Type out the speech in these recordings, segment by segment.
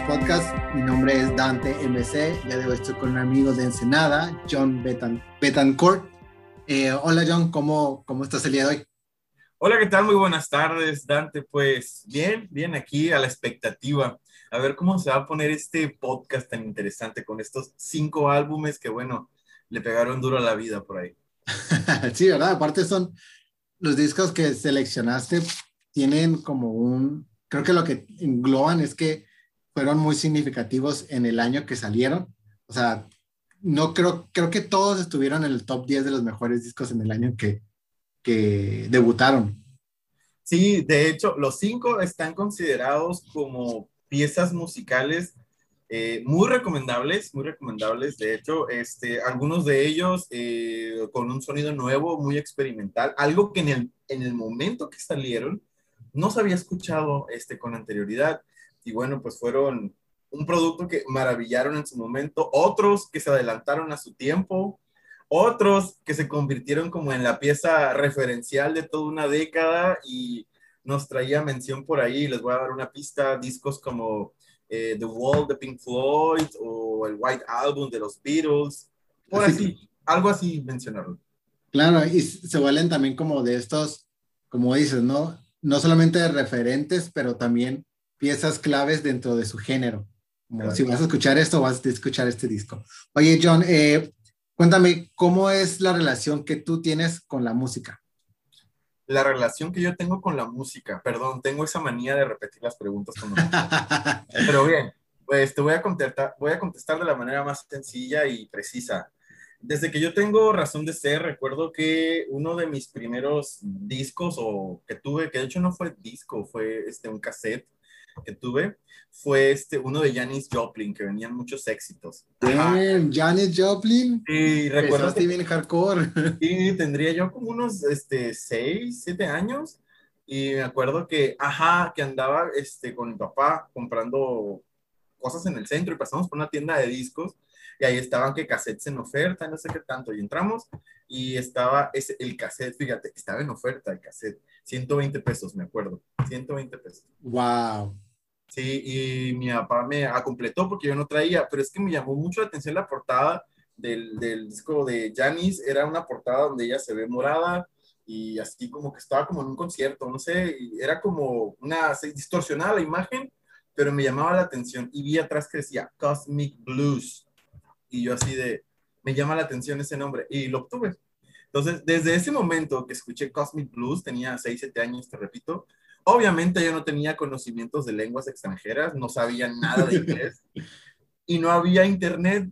Podcast. Mi nombre es Dante MC. Ya de hoy estoy con un amigo de Ensenada, John Betan Betancourt. Eh, hola John, ¿cómo, ¿cómo estás el día de hoy? Hola, ¿qué tal? Muy buenas tardes, Dante. Pues bien, bien aquí a la expectativa. A ver cómo se va a poner este podcast tan interesante con estos cinco álbumes que, bueno, le pegaron duro a la vida por ahí. sí, ¿verdad? Aparte son los discos que seleccionaste, tienen como un, creo que lo que engloban es que fueron muy significativos en el año que salieron. O sea, no creo, creo que todos estuvieron en el top 10 de los mejores discos en el año que, que debutaron. Sí, de hecho, los cinco están considerados como piezas musicales eh, muy recomendables, muy recomendables. De hecho, este, algunos de ellos eh, con un sonido nuevo, muy experimental, algo que en el, en el momento que salieron no se había escuchado este, con anterioridad. Y bueno, pues fueron un producto que maravillaron en su momento, otros que se adelantaron a su tiempo, otros que se convirtieron como en la pieza referencial de toda una década y nos traía mención por ahí, les voy a dar una pista, discos como eh, The Wall de Pink Floyd o el White Album de los Beatles, por así, algo así mencionarlo. Claro, y se valen también como de estos, como dices, ¿no? No solamente de referentes, pero también piezas claves dentro de su género. Como si vas a escuchar esto, vas a escuchar este disco. Oye, John, eh, Cuéntame, ¿cómo es la relación que tú tienes con la música? La relación que yo tengo con la música, perdón, tengo esa manía de repetir las preguntas. Pero bien, pues te voy a, contestar, voy a contestar de la manera más sencilla y precisa. Desde que yo tengo razón de ser, recuerdo que uno de mis primeros discos o que tuve, que de hecho no fue disco, fue este, un cassette que tuve, fue este, uno de Janis Joplin, que venían muchos éxitos. Janis Joplin. Sí, recuerdo. Que, bien hardcore. Sí, tendría yo como unos este, 6, 7 años. Y me acuerdo que, ajá, que andaba este, con mi papá comprando cosas en el centro y pasamos por una tienda de discos y ahí estaban que cassettes en oferta, no sé qué tanto. Y entramos y estaba ese, el cassette, fíjate, estaba en oferta el cassette, 120 pesos, me acuerdo, 120 pesos. Wow. Sí, y mi papá me completó porque yo no traía, pero es que me llamó mucho la atención la portada del, del disco de Janis. Era una portada donde ella se ve morada y así como que estaba como en un concierto, no sé, era como una, se distorsionaba la imagen, pero me llamaba la atención y vi atrás que decía Cosmic Blues. Y yo así de, me llama la atención ese nombre y lo obtuve. Entonces, desde ese momento que escuché Cosmic Blues, tenía 6, 7 años, te repito, Obviamente yo no tenía conocimientos de lenguas extranjeras, no sabía nada de inglés y no había internet.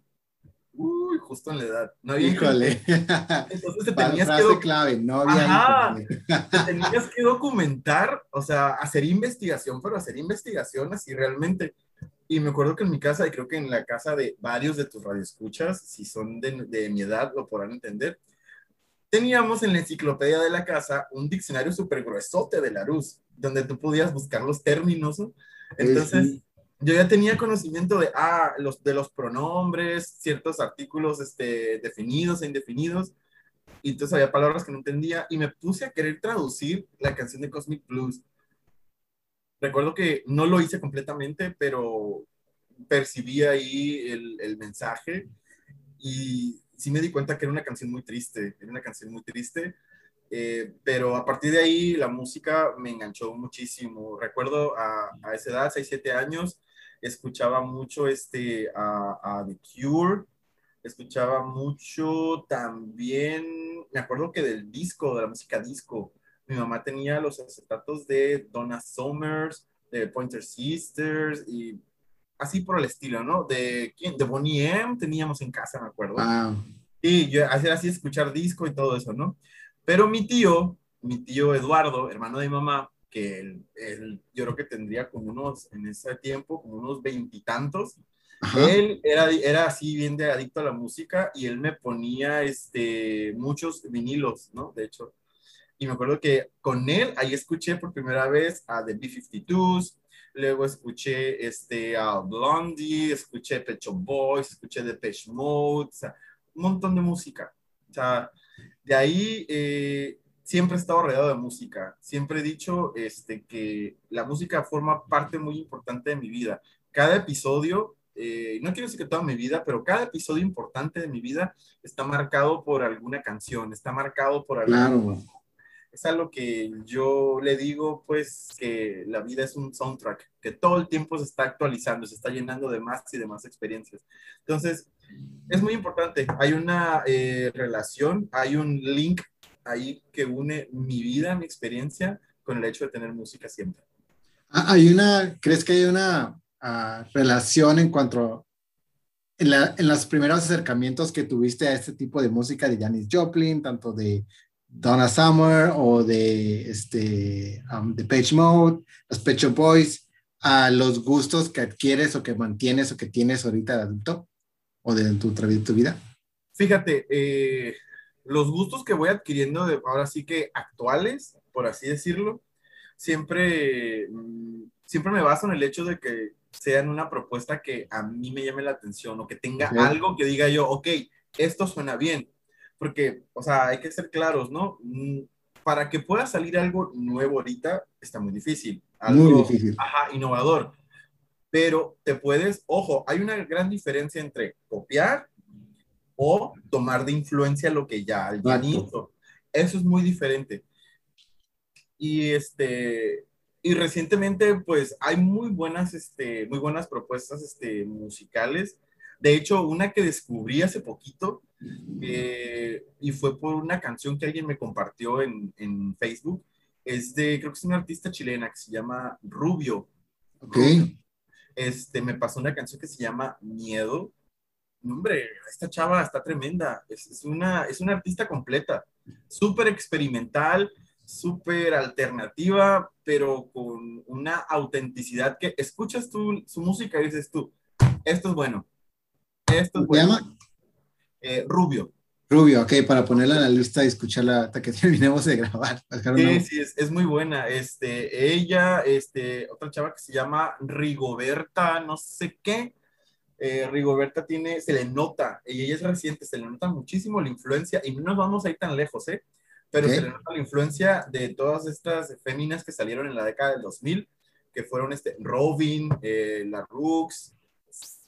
Uy, justo en la edad. No había Híjole. Entonces te tenías que clave, no había internet. te tenías que documentar, o sea, hacer investigación, pero hacer investigación así realmente. Y me acuerdo que en mi casa, y creo que en la casa de varios de tus radioescuchas, si son de, de mi edad, lo podrán entender, teníamos en la enciclopedia de la casa un diccionario súper gruesote de Larousse, donde tú podías buscar los términos. Entonces, yo ya tenía conocimiento de, ah, los, de los pronombres, ciertos artículos este, definidos e indefinidos. Y entonces había palabras que no entendía y me puse a querer traducir la canción de Cosmic Blues. Recuerdo que no lo hice completamente, pero percibí ahí el, el mensaje y sí me di cuenta que era una canción muy triste, era una canción muy triste, eh, pero a partir de ahí la música me enganchó muchísimo. Recuerdo a, a esa edad, 6, 7 años, escuchaba mucho este, a, The Cure, escuchaba mucho también, me acuerdo que del disco, de la música disco, mi mamá tenía los acetatos de Donna Summers, de Pointer Sisters y así por el estilo, ¿no? De quién? De Bonnie M teníamos en casa, me acuerdo. Y yo hacía así escuchar disco y todo eso, ¿no? Pero mi tío, mi tío Eduardo, hermano de mi mamá, que él, yo creo que tendría como unos, en ese tiempo, como unos veintitantos, él era, era así bien de adicto a la música y él me ponía este, muchos vinilos, ¿no? De hecho, y me acuerdo que con él ahí escuché por primera vez a The B-52s, luego escuché este, a Blondie, escuché Pecho Boys, escuché Depeche Mode, o un montón de música. O sea, de ahí eh, siempre he estado rodeado de música. Siempre he dicho este, que la música forma parte muy importante de mi vida. cada episodio, eh, no quiero decir que toda mi vida, pero cada episodio importante de mi vida está marcado por alguna canción, está marcado por algo. Claro. Es algo que yo le digo, pues, que la vida es un soundtrack, que todo el tiempo se está actualizando, se está llenando de más y de más experiencias. Entonces, es muy importante. Hay una eh, relación, hay un link ahí que une mi vida, mi experiencia, con el hecho de tener música siempre. Ah, hay una, ¿crees que hay una ah, relación en cuanto en, en, los primeros acercamientos que tuviste a este tipo de música de Janis Joplin, tanto de Donna Summer o de este um, de Page Mode, los Pecho Boys, a los gustos que adquieres o que mantienes o que tienes ahorita de adulto o de tu, tu vida? Fíjate, eh, los gustos que voy adquiriendo de, ahora sí que actuales, por así decirlo, siempre, mm, siempre me baso en el hecho de que sean una propuesta que a mí me llame la atención o que tenga algo que diga yo, ok, esto suena bien. Porque, o sea, hay que ser claros, ¿no? Mm, para que pueda salir algo nuevo ahorita, está muy difícil. Algo, muy difícil. Ajá, innovador. Pero te puedes, ojo, hay una gran diferencia entre copiar o tomar de influencia lo que ya alguien hizo. Eso es muy diferente. Y este, y recientemente, pues, hay muy buenas, este, muy buenas propuestas, este, musicales. De hecho, una que descubrí hace poquito, eh, y fue por una canción que alguien me compartió en, en, Facebook, es de, creo que es una artista chilena que se llama Rubio. Ok. Este, me pasó una canción que se llama Miedo, hombre, esta chava está tremenda, es, una, es una artista completa, súper experimental, súper alternativa, pero con una autenticidad que escuchas tú su música y dices tú, esto es bueno, esto es bueno. Eh, Rubio. Rubio, ok, para ponerla en la lista y escucharla hasta que terminemos de grabar. Sí, sí, es, es, muy buena. Este, ella, este, otra chava que se llama Rigoberta, no sé qué, eh, Rigoberta tiene, se le nota, y ella es reciente, se le nota muchísimo la influencia, y no nos vamos a ir tan lejos, ¿eh? Pero se le nota la influencia de todas estas féminas que salieron en la década del 2000, que fueron este, Robin, eh, la Rooks,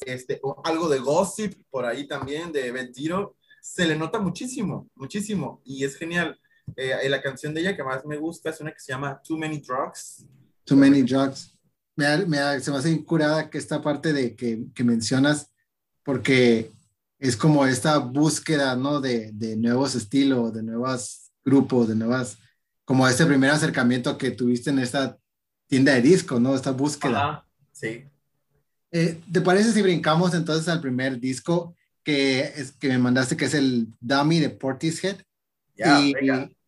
este, algo de Gossip por ahí también, de Beth Zero, se le nota muchísimo, muchísimo, y es genial. Eh, la canción de ella que más me gusta es una que se llama Too Many Drugs. Too Many Drugs me, me, se me hace incurada que esta parte de que, que, mencionas, porque es como esta búsqueda, ¿no? De, de, nuevos estilos, de nuevos grupos, de nuevas, como este primer acercamiento que tuviste en esta tienda de disco, ¿no? Esta búsqueda. sí. Eh, ¿Te parece si brincamos entonces al primer disco que, es, que me mandaste, que es el Dummy de Portishead? y,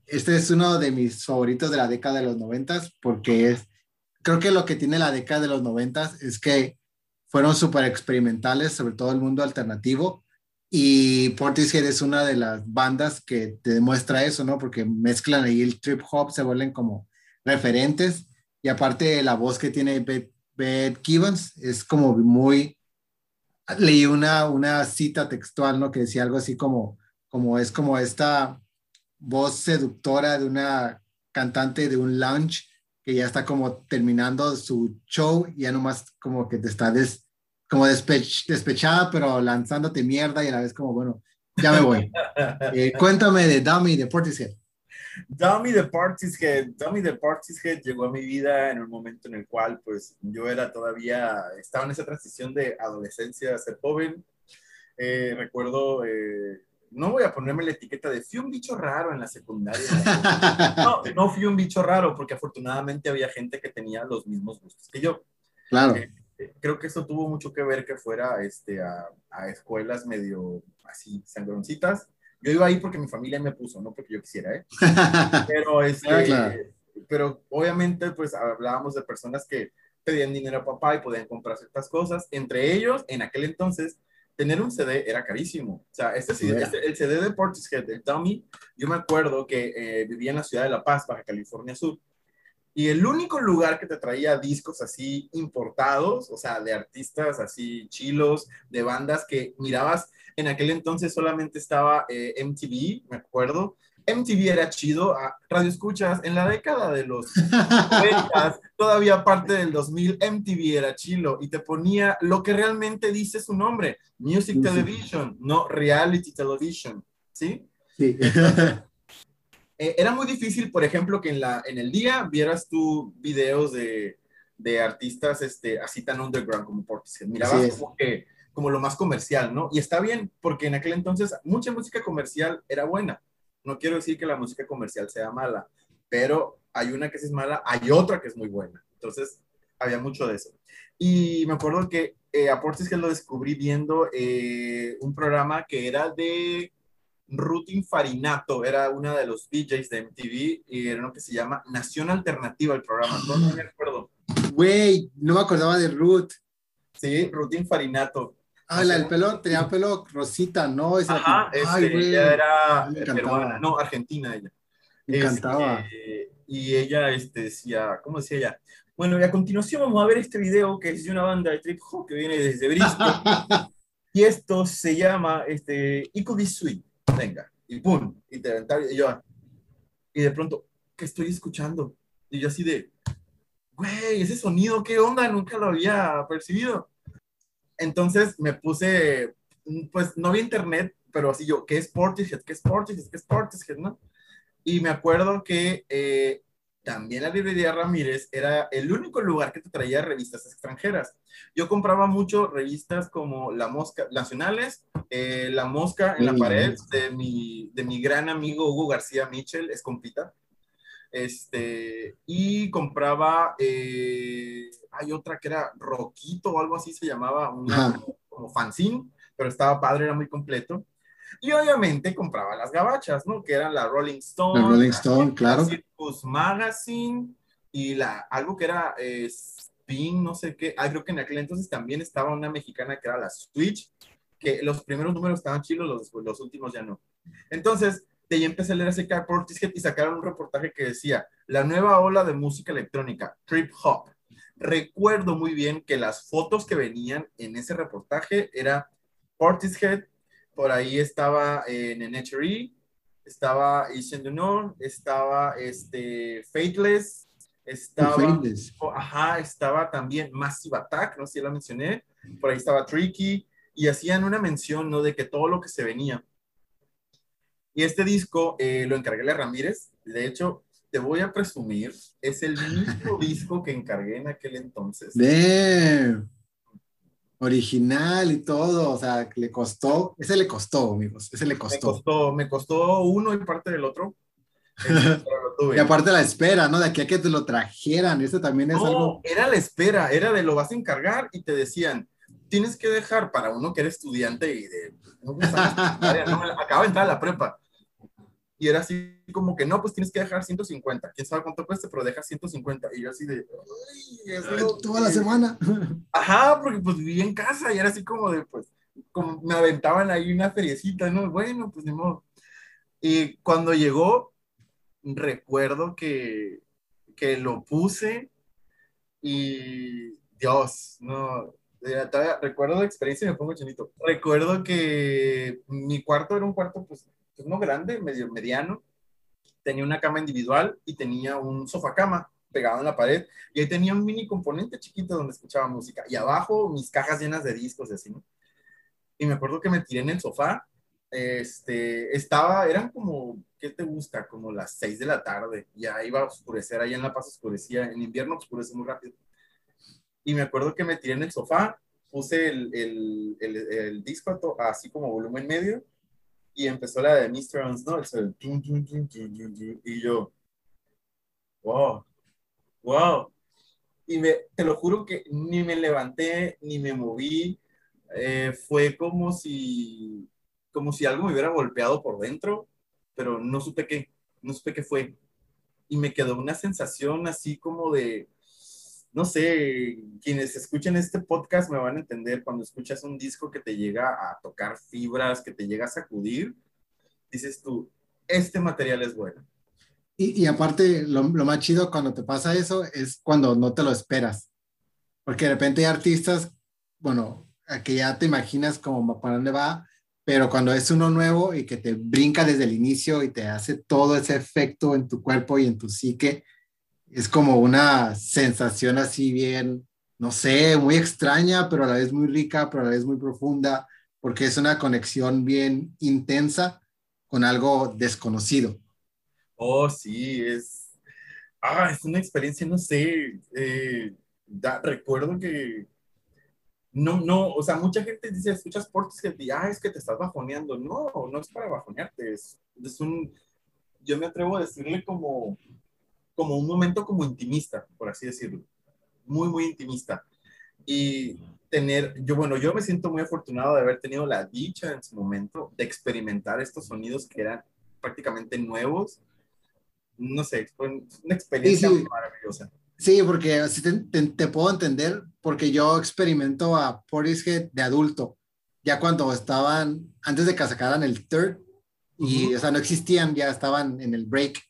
este es uno de mis favoritos de la década de los noventas porque es creo que lo que tiene la década de los noventas es que fueron súper experimentales, sobre todo el mundo alternativo. Y Portishead es una de las bandas que te demuestra eso, ¿no? Porque mezclan ahí el trip hop, se vuelven como referentes. Y aparte la voz que tiene Beth, Beth Gibbons es como muy... Leí una, una cita textual, ¿no? Que decía algo así como, como es como esta voz seductora de una cantante de un lounge que ya está como terminando su show, ya nomás como que te está des, como despechada, pero lanzándote mierda y a la vez como, bueno, ya me voy. Eh, cuéntame de Dummy de Portishead. Dummy de Portishead, Dummy de Portishead llegó a mi vida en un momento en el cual pues yo era todavía, estaba en esa transición de adolescencia a ser joven. Eh, recuerdo eh, no voy a ponerme la etiqueta de fui un bicho raro en la secundaria. No, no fui un bicho raro porque afortunadamente había gente que tenía los mismos gustos que yo. Claro. Eh, eh, creo que eso tuvo mucho que ver que fuera este, a, a, escuelas medio así sangroncitas. Yo iba ahí porque mi familia me puso, no porque yo quisiera, ¿eh? Pero, este, claro. pero obviamente pues hablábamos de personas que pedían dinero a papá y podían comprar ciertas cosas. Entre ellos, en aquel entonces, tener un CD era carísimo. O sea, este, CD, este, el CD de Portishead, el Dummy, yo me acuerdo que eh, vivía en la ciudad de La Paz, Baja California Sur, y el único lugar que te traía discos así importados, o sea, de artistas así chilos, de bandas que mirabas, en aquel entonces solamente estaba eh, MTV, me acuerdo, MTV era chido, a radio escuchas, en la década de los 90, todavía parte del 2000, MTV era chilo y te ponía lo que realmente dice su nombre, Music Television, no Reality Television, ¿sí? Sí. Eh, era muy difícil, por ejemplo, que en, la, en el día vieras tú videos de, de artistas este, así tan underground como Portishead. Mirabas como, que, como lo más comercial, ¿no? Y está bien, porque en aquel entonces mucha música comercial era buena. No quiero decir que la música comercial sea mala, pero hay una que es mala, hay otra que es muy buena. Entonces, había mucho de eso. Y me acuerdo que eh, a Portishead lo descubrí viendo eh, un programa que era de Ruth Infarinato era una de los DJs de MTV y era uno que se llama Nación Alternativa el programa. No, me acuerdo. Güey, no me acordaba de Ruth. Sí, Ruth Infarinato. Ah, la del pelo, tenía pelo rosita, ¿no? Esa Ajá, este, ella era peruana, no, argentina ella. Me encantaba. Este, y ella este, decía, ¿cómo decía ella? Bueno, y a continuación vamos a ver este video que es de una banda de trip hop que viene desde Bristol. y esto se llama este, Equal Sweet venga, y pum, aventaba, y yo, y de pronto, ¿qué estoy escuchando? Y yo así de, güey, ese sonido, ¿qué onda? Nunca lo había percibido. Entonces me puse, pues no había internet, pero así yo, ¿qué es Portishead? ¿Qué es Portishead? ¿Qué es Portishead? ¿No? Y me acuerdo que eh, también la librería Ramírez era el único lugar que te traía revistas extranjeras. Yo compraba mucho revistas como La Mosca, nacionales, eh, La Mosca en la pared de mi, de mi gran amigo Hugo García Mitchell, es compita. Este, y compraba, eh, hay otra que era Roquito o algo así se llamaba, una, como fanzine, pero estaba padre, era muy completo. Y obviamente compraba las gabachas, ¿no? Que eran la Rolling Stone. La Rolling Stone, claro. Circus Magazine y la, algo que era eh, Spin, no sé qué. Ah, creo que en aquel entonces también estaba una mexicana que era la Switch, que los primeros números estaban chilos, los, los últimos ya no. Entonces, de ahí empecé a leer ese Car y sacaron un reportaje que decía, la nueva ola de música electrónica, trip hop. Recuerdo muy bien que las fotos que venían en ese reportaje era Portishead, por ahí estaba eh, Nenechery, estaba Ishen estaba este, Faithless, estaba, ajá, estaba también Massive Attack, no sé si la mencioné, por ahí estaba Tricky, y hacían una mención, ¿no? De que todo lo que se venía. Y este disco eh, lo encargué a Ramírez, de hecho, te voy a presumir, es el mismo disco que encargué en aquel entonces. Damn original y todo, o sea, le costó, ese le costó, amigos, ese le costó. Me costó, me costó uno y parte del otro. y aparte la espera, ¿no? De aquí a que te lo trajeran, eso también es algo... era la espera, era de lo vas a encargar y te decían, tienes que dejar para uno que era estudiante y de... No, acaba de entrar a la prepa y era así como que no, pues tienes que dejar 150. Quién sabe cuánto cuesta, pero deja 150. Y yo así de, ay, toda la semana. Ajá, porque pues vivía en casa y era así como de, pues, como me aventaban ahí una feriecita, ¿no? Bueno, pues ni modo. Y cuando llegó, recuerdo que, que lo puse y Dios, no, recuerdo la experiencia y me pongo chinito. Recuerdo que mi cuarto era un cuarto, pues, pues, no grande, medio mediano. Tenía una cama individual y tenía un sofá cama pegado en la pared. Y ahí tenía un mini componente chiquito donde escuchaba música. Y abajo mis cajas llenas de discos y así, ¿no? Y me acuerdo que me tiré en el sofá. Este, estaba, eran como, ¿qué te gusta? Como las 6 de la tarde. Ya iba a oscurecer, allá en La Paz oscurecía. En invierno oscurece muy rápido. Y me acuerdo que me tiré en el sofá, puse el, el, el, el disco así como volumen medio y empezó la de Mr. Unsnow, y yo, wow, wow. Y me, te lo juro que ni me levanté, ni me moví, eh, fue como si, como si algo me hubiera golpeado por dentro, pero no supe qué, no supe qué fue. Y me quedó una sensación así como de, no sé, quienes escuchen este podcast me van a entender cuando escuchas un disco que te llega a tocar fibras, que te llega a sacudir, dices tú, este material es bueno. Y, aparte, lo, lo, más chido cuando te pasa eso es cuando no te lo esperas. Porque de repente hay artistas, bueno, que ya te imaginas como para dónde va, pero cuando es uno nuevo y que te brinca desde el inicio y te hace todo ese efecto en tu cuerpo y en tu psique, es como una sensación así bien, no sé, muy extraña, pero a la vez muy rica, pero a la vez muy profunda, porque es una conexión bien intensa con algo desconocido. Oh, sí, es, ah, es una experiencia, no sé, eh, recuerdo que no, no, o sea, mucha gente dice, escuchas Portishead y, ah, que te estás bajoneando. No, no es para bajonearte, es, es un, yo me atrevo a decirle como, como un momento como intimista, por así decirlo. Muy, muy intimista. Y tener, yo, bueno, yo me siento muy afortunado de haber tenido la dicha en su momento de experimentar estos sonidos que eran prácticamente nuevos. No sé, fue una experiencia maravillosa. Sí, porque así te, puedo entender, porque yo experimento a Portishead de adulto, ya cuando estaban, antes de que sacaran el third, y, o sea, no existían, ya estaban en el break.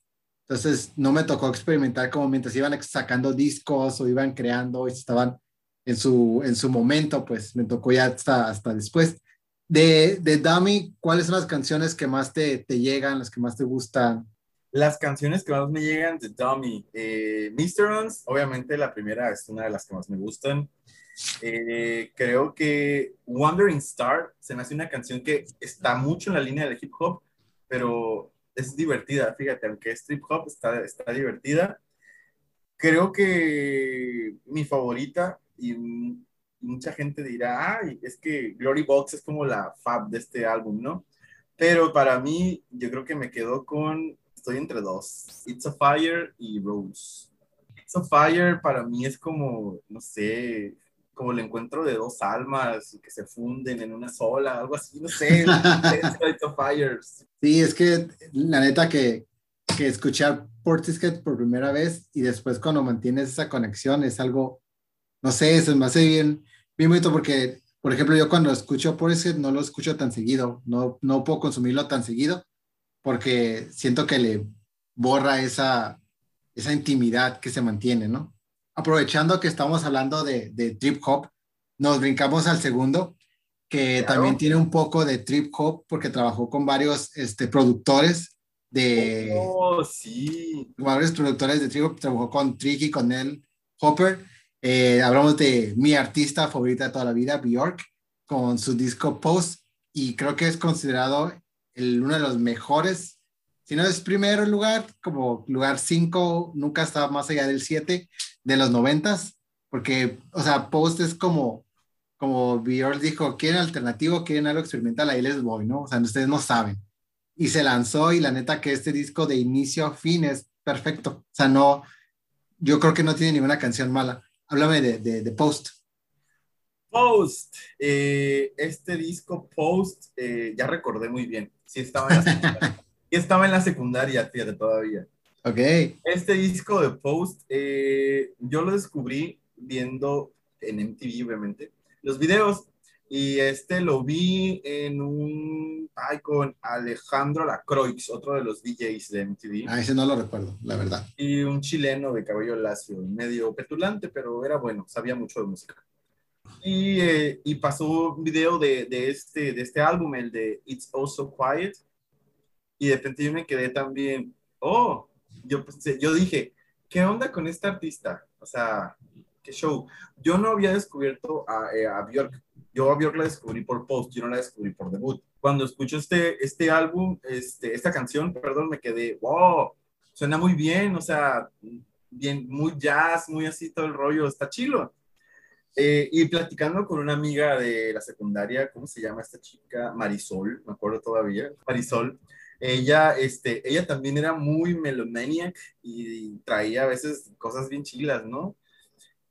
Entonces, no me tocó experimentar como mientras iban sacando discos o iban creando y estaban en su, en su momento, pues me tocó ya hasta, hasta después. De, de Dummy, ¿cuáles son las canciones que más te, te llegan, las que más te gustan? Las canciones que más me llegan de Dummy, eh, Mr. Ons, obviamente la primera es una de las que más me gustan. Eh, creo que Wandering Star se me hace una canción que está mucho en la línea del hip hop, pero es divertida, fíjate, aunque es trip hop, está, está divertida. Creo que mi favorita, y mucha gente dirá, ay, es que Glory Box es como la fab de este álbum, ¿no? Pero para mí, yo creo que me quedo con, estoy entre dos, It's a Fire y Rose. It's a Fire para mí es como, no sé, como el encuentro de dos almas que se funden en una sola, algo así, no sé. sí, es que la neta que, que escuchar Portishead por primera vez y después cuando mantienes esa conexión es algo, no sé, se me hace bien, bien bonito porque, por ejemplo, yo cuando escucho Portishead no lo escucho tan seguido, no, no puedo consumirlo tan seguido porque siento que le borra esa, esa intimidad que se mantiene, ¿no? Aprovechando que estamos hablando de, trip hop, nos brincamos al segundo, que también tiene un poco de trip hop porque trabajó con varios este, productores de... Oh, sí. Varios productores de trip hop, trabajó con Tricky, con él, Hopper. Eh, hablamos de mi artista favorita de toda la vida, Bjork, con su disco Post, y creo que es considerado el, uno de los mejores, si no es primero lugar, como lugar 5, nunca está más allá del 7, de los noventas, porque, o sea, Post es como, como Björk dijo, quieren alternativo, quieren algo experimental, ahí les voy, ¿no? O sea, ustedes no saben. Y se lanzó y la neta que este disco de inicio a fin es perfecto. O sea, no, yo creo que no tiene ninguna canción mala. Háblame de, de, Post. Post, eh, este disco Post, eh, ya recordé muy bien. Sí, estaba en la estaba en la secundaria, fíjate, todavía. Ok. Este disco de Post, eh, yo lo descubrí viendo en MTV, obviamente, los videos. Y este lo vi en un. Ay, con Alejandro Lacroix, otro de los DJs de MTV. Ah, ese no lo recuerdo, la verdad. Y un chileno de cabello lacio, medio petulante, pero era bueno, sabía mucho de música. Y, eh, y pasó un video de, de, este, de este álbum, el de It's Also Quiet. Y de repente yo me quedé también, oh, yo, yo dije, ¿qué onda con esta artista? O sea, qué show. Yo no había descubierto a, eh, a Björk. Yo a Björk la descubrí por post, yo no la descubrí por debut. Cuando escucho este, este álbum, este, esta canción, perdón, me quedé, wow, suena muy bien, o sea, bien, muy jazz, muy así todo el rollo, está chilo. Eh, y platicando con una amiga de la secundaria, ¿cómo se llama esta chica? Marisol, me acuerdo todavía, Marisol. Ella, este, ella también era muy melomaniac y traía a veces cosas bien chilas, ¿no?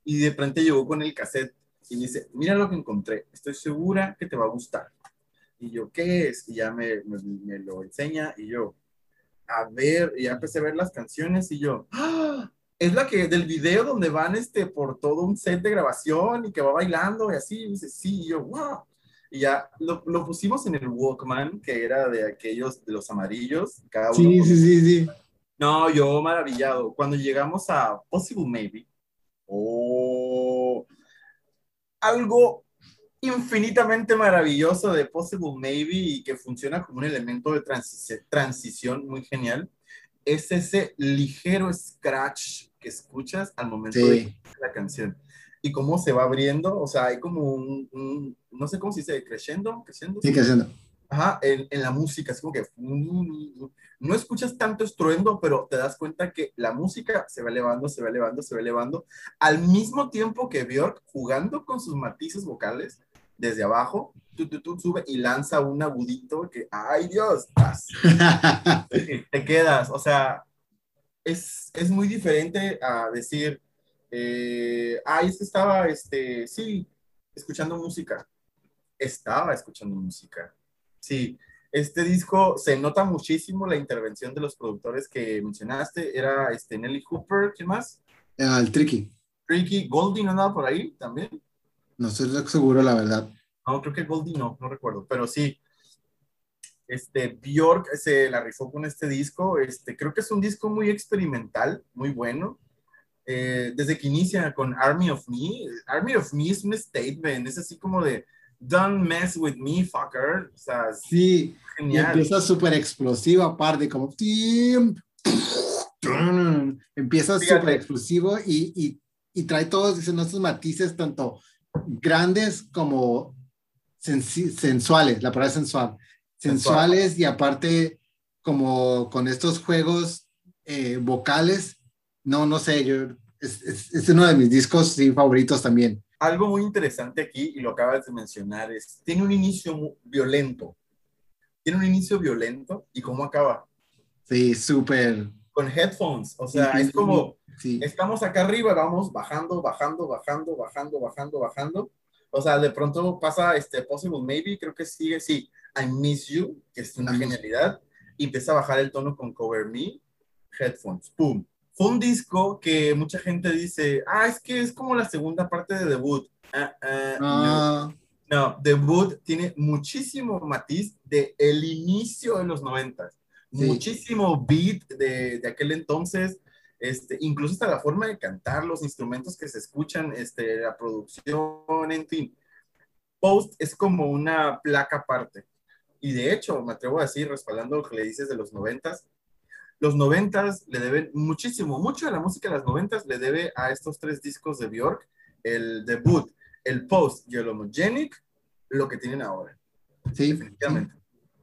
Y de repente llegó con el cassette y me dice, mira lo que encontré, estoy segura que te va a gustar. Y yo, ¿qué es? Y ya me, me, lo enseña y yo, a ver, y ya empecé a ver las canciones y yo, ¡Ah! Es la que del video donde van este, por todo un set de grabación y que va bailando y así. Y dice, sí, y yo, wow. Y ya lo, lo, pusimos en el Walkman, que era de aquellos, de los amarillos. Cada uno sí, sí, sí, sí. No, yo maravillado. Cuando llegamos a Possible Maybe, oh, algo infinitamente maravilloso de Possible Maybe y que funciona como un elemento de transición muy genial es ese ligero scratch que escuchas al momento de la canción. Y cómo se va abriendo, o sea, hay como un, no sé cómo se dice, creciendo, creciendo. Sí, creciendo. Ajá, en, en, la música, es como que no escuchas tanto estruendo, pero te das cuenta que la música se va elevando, se va elevando, se va elevando, al mismo tiempo que Björk jugando con sus matices vocales desde abajo, tú, tú, tú sube y lanza un agudito que, ay Dios, te quedas, o sea, es, es muy diferente a decir, eh, ay, es que estaba, este, sí, escuchando música, estaba escuchando música, sí, este disco se nota muchísimo la intervención de los productores que mencionaste. Era este Nelly Hooper, ¿quién más? el Tricky. Tricky, Goldie no andaba por ahí también. No estoy seguro, la verdad. No, creo que Goldie no, no recuerdo, pero sí. Este, Bjork se la rifó con este disco. Este, creo que es un disco muy experimental, muy bueno. Eh, desde que inicia con Army of Me. Army of Me es un statement, es así como de Don't mess with me, fucker. O sea, sí, genial. Y empieza súper explosivo, aparte, como. Empieza súper explosivo y, y, y, trae todos esos matices, tanto grandes como sensuales, la palabra sensual. Sensuales y aparte, como con estos juegos eh, vocales, no, no sé, yo, es, es, es, uno de mis discos sí, favoritos también algo muy interesante aquí, y lo acabas de mencionar, es, tiene un inicio violento. Tiene un inicio violento y cómo acaba. Sí, súper. Con headphones, o sea, es como, estamos acá arriba, vamos bajando, bajando, bajando, bajando, bajando, bajando. O sea, de pronto pasa este Possible Maybe, creo que sigue, sí, I Miss You, que es una genialidad, y empieza a bajar el tono con Cover Me, headphones, ¡pum! Fue un disco que mucha gente dice, ah, es que es como la segunda parte de debut. Ah, ah, no. no, debut tiene muchísimo matiz de el inicio de los noventas, muchísimo beat de, de, aquel entonces, este, incluso hasta la forma de cantar, los instrumentos que se escuchan, este, la producción, en fin. Post es como una placa aparte. Y de hecho, me atrevo a decir, respaldando lo que le dices de los noventas, los noventas le deben muchísimo, mucho de la música de las noventas le debe a estos tres discos de Bjork, el debut, el post y el homogenic, lo que tienen ahora. Sí, definitivamente.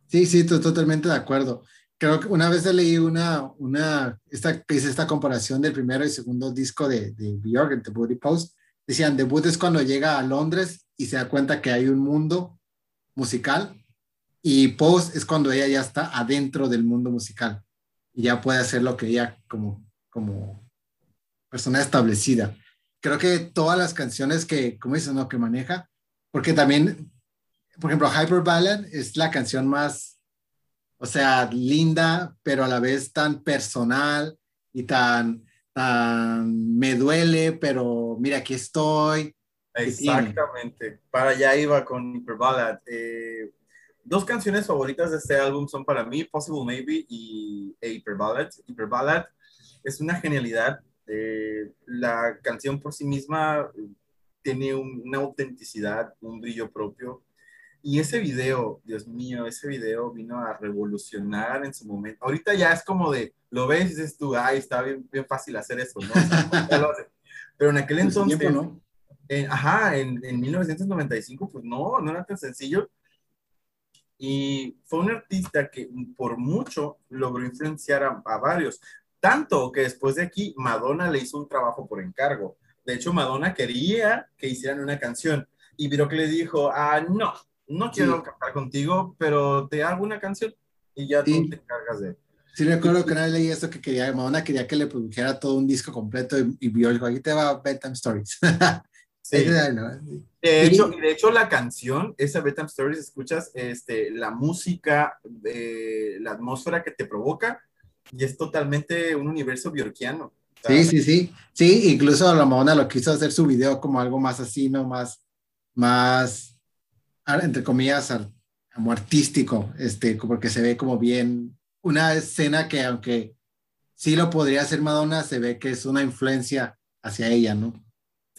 Sí, sí, totalmente de acuerdo. Creo que una vez leí una, una, esta, esta comparación del primero y segundo disco de, de Bjork, el debut y post. Decían, debut es cuando llega a Londres y se da cuenta que hay un mundo musical y post es cuando ella ya está adentro del mundo musical y ya puede hacer lo que ella como, como persona establecida. Creo que todas las canciones que, como dices, ¿no? que maneja, porque también, por ejemplo, Hyper Ballad es la canción más, o sea, linda, pero a la vez tan personal y tan, tan me duele, pero mira, aquí estoy. Exactamente, para allá iba con Hyper Ballad. Eh, dos canciones favoritas de este álbum son para mí Possible Maybe y Hyper Ballad. Hyper Ballad es una genialidad. Eh, la canción por sí misma tiene una autenticidad, un brillo propio. Y ese video, Dios mío, ese video vino a revolucionar en su momento. Ahorita ya es como de, lo ves y dices tú, ay, está bien, bien fácil hacer eso, ¿no? Pero en aquel entonces, ¿no? ajá, en, en 1995, pues no, no era tan sencillo y fue un artista que por mucho logró influenciar a, varios, tanto que después de aquí Madonna le hizo un trabajo por encargo. De hecho, Madonna quería que hicieran una canción y que le dijo, ah, no, no quiero cantar contigo, pero te hago una canción y ya tú te encargas de... Sí, recuerdo que una vez leí esto que quería, Madonna quería que le produjera todo un disco completo y, y vio, dijo, aquí te va Bedtime Stories. De hecho, de hecho, la canción, esa Bedtime Stories, escuchas este, la música, eh, la atmósfera que te provoca y es totalmente un universo biorquiano. Sí, sí, sí. Sí, incluso la Madonna lo quiso hacer su video como algo más así, ¿no? Más, más, entre comillas, como artístico, este, porque se ve como bien una escena que aunque sí lo podría hacer Madonna, se ve que es una influencia hacia ella, ¿no?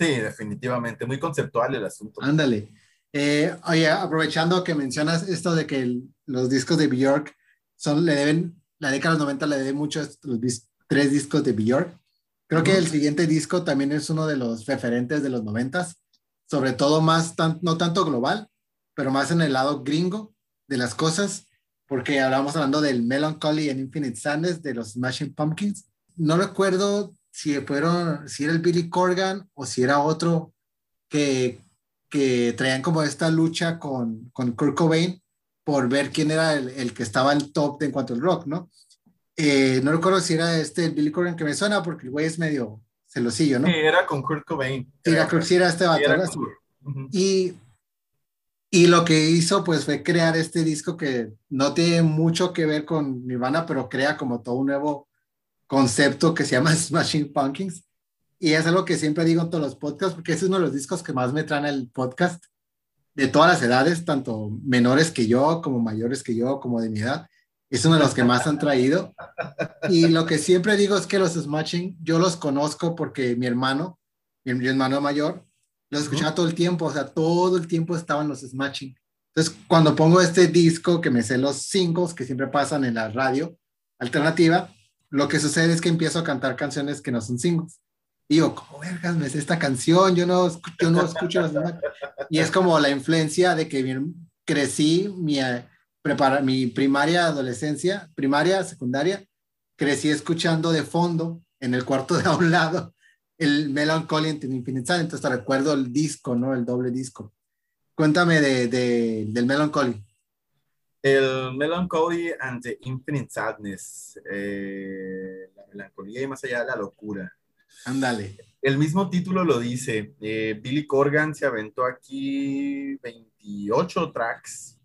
Sí, definitivamente, muy conceptual el asunto. Ándale. Eh, oye, aprovechando que mencionas esto de que los discos de Bjork son, le deben, la década de los 90 le debe mucho a los tres discos de Bjork. Creo que el siguiente disco también es uno de los referentes de los 90 sobre todo más, no tanto global, pero más en el lado gringo de las cosas, porque hablábamos hablando del Melancholy and Infinite Sadness de los Smashing Pumpkins. No recuerdo si fueron, si era el Billy Corgan o si era otro que, que traían como esta lucha con, con Kurt Cobain por ver quién era el, el que estaba al top en cuanto al rock, ¿no? Eh, no recuerdo si era este Billy Corgan que me suena porque el güey es medio celosillo, ¿no? Sí, era con Kurt Cobain. Sí, era, creo era este vato. y, y lo que hizo pues fue crear este disco que no tiene mucho que ver con Nirvana, pero crea como todo un nuevo concepto que se llama Smashing Pumpkins. Y es algo que siempre digo en todos los podcasts, porque es uno de los discos que más me traen el podcast de todas las edades, tanto menores que yo, como mayores que yo, como de mi edad. Es uno de los que más han traído. Y lo que siempre digo es que los Smashing, yo los conozco porque mi hermano, mi, hermano mayor, los escuchaba todo el tiempo, o sea, todo el tiempo estaban los Smashing. Entonces, cuando pongo este disco, que me sé los singles que siempre pasan en la radio alternativa, lo que sucede es que empiezo a cantar canciones que no son singles. Y digo, ¿cómo vergas me sé esta canción? Yo no, yo no escucho las Y es como la influencia de que crecí, mi, prepara, mi primaria, adolescencia, primaria, secundaria, crecí escuchando de fondo en el cuarto de a un lado el Melancholy in Infinite entonces te recuerdo el disco, ¿no? El doble disco. Cuéntame de, de, del Melancholy. El Melancholy and the Infinite Sadness, eh, la melancolía y más allá de la locura. Ándale. El mismo título lo dice. Eh, Billy Corgan se aventó aquí 28 tracks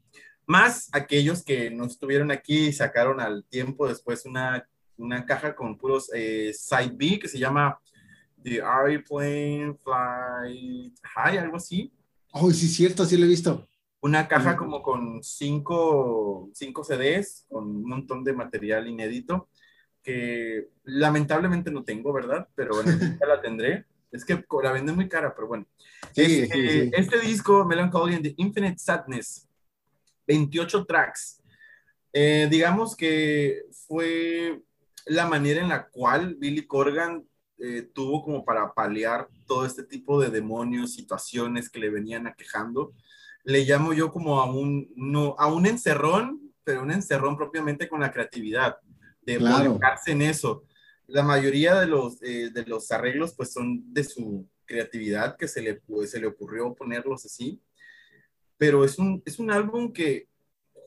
más aquellos que no estuvieron aquí y sacaron al tiempo después una, una caja con puros eh, Side B que se llama The Airplane Flight High, algo así. Oh, sí, cierto, sí lo he visto. Una caja como con cinco, cinco CDs, con un montón de material inédito, que lamentablemente no tengo, ¿verdad? Pero bueno, ya la tendré. Es que la venden muy cara, pero bueno. Sí, este, sí, sí. este disco, Melancholy and the Infinite Sadness, 28 tracks. Eh, digamos que fue la manera en la cual Billy Corgan eh, tuvo como para paliar todo este tipo de demonios, situaciones que le venían aquejando. Le llamo yo como a un, no, a un encerrón, pero un encerrón propiamente con la creatividad, de claro. en eso. La mayoría de los, eh, de los arreglos pues son de su creatividad que se le, pues, se le ocurrió ponerlos así pero es un, es un álbum que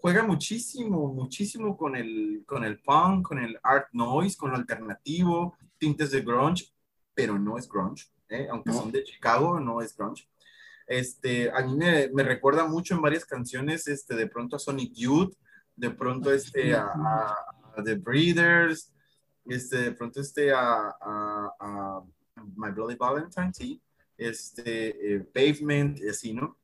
juega muchísimo, muchísimo con el, con el punk, con el art noise, con lo alternativo, tintes de grunge, pero no es grunge, ¿eh? aunque son de Chicago, no es grunge. Este, a mí me, me, recuerda mucho en varias canciones, este, de pronto a Sonic Youth, de pronto este, a, a, The Breeders, este, de pronto este a, a My Bloody Valentine, sí, este, eh, Pavement, así, ¿no?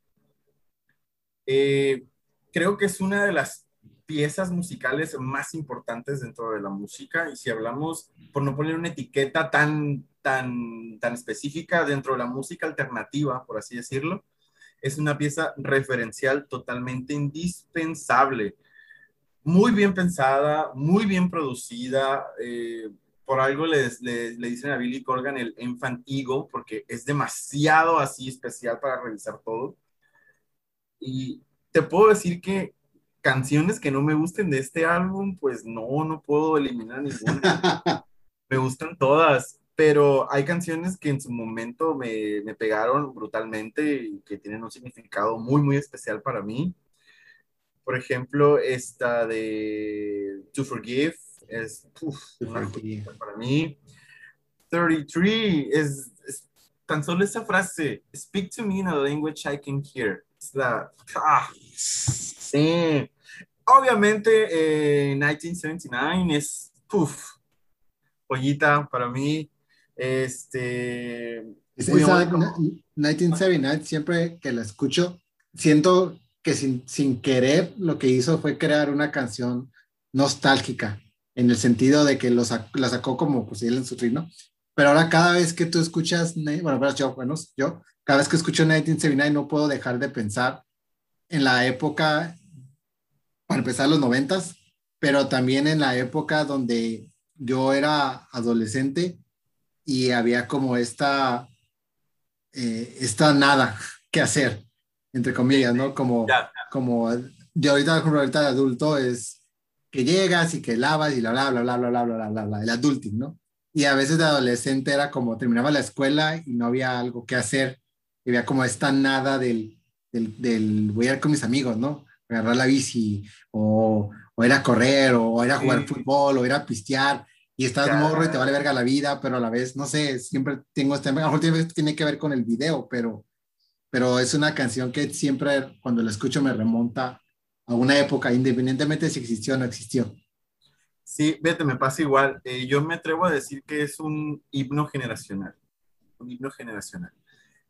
Eh, creo que es una de las piezas musicales más importantes dentro de la música y si hablamos, por no poner una etiqueta tan, tan, tan específica dentro de la música alternativa, por así decirlo, es una pieza referencial totalmente indispensable, muy bien pensada, muy bien producida. Eh, por algo le, dicen a Billy Corgan el infant ego, porque es demasiado así especial para revisar todo. Y te puedo decir que canciones que no me gusten de este álbum, pues no, no puedo eliminar ninguna. me gustan todas, pero hay canciones que en su momento me, me, pegaron brutalmente y que tienen un significado muy, muy especial para mí. Por ejemplo, esta de To Forgive es una para mí. 33 es, es tan solo esa frase, Speak to me in a language I can hear la... Ah, sí. Obviamente, 1979 eh, es, uf, pollita para mí. Este... Es esa, 1979, siempre que la escucho, siento que sin, sin querer lo que hizo fue crear una canción nostálgica, en el sentido de que lo la sacó como pues él en su ritmo. Pero ahora cada vez que tú escuchas, bueno, yo, bueno, yo cada vez que escucho 1979 no puedo dejar de pensar en la época, para empezar los noventas, pero también en la época donde yo era adolescente y había como esta, eh, esta nada que hacer, entre comillas, ¿no? Como, como de ahorita, como ahorita de adulto es que llegas y que lavas y bla, bla, bla, bla, bla, bla, bla, bla, bla, el adulting, ¿no? Y a veces de adolescente era como terminaba la escuela y no había algo que hacer, y había como esta nada del, del, del voy a ir con mis amigos, ¿no? Agarrar la bici, o, o ir a correr, o ir a jugar fútbol, o ir a pistear, y estás morro y te vale verga la vida, pero a la vez, no sé, siempre tengo este, a lo mejor tiene, tiene que ver con el video, pero, pero es una canción que siempre cuando la escucho me remonta a una época, independientemente de si existió o no existió. Sí, vete, me pasa igual. Eh, yo me atrevo a decir que es un himno generacional. Un himno generacional.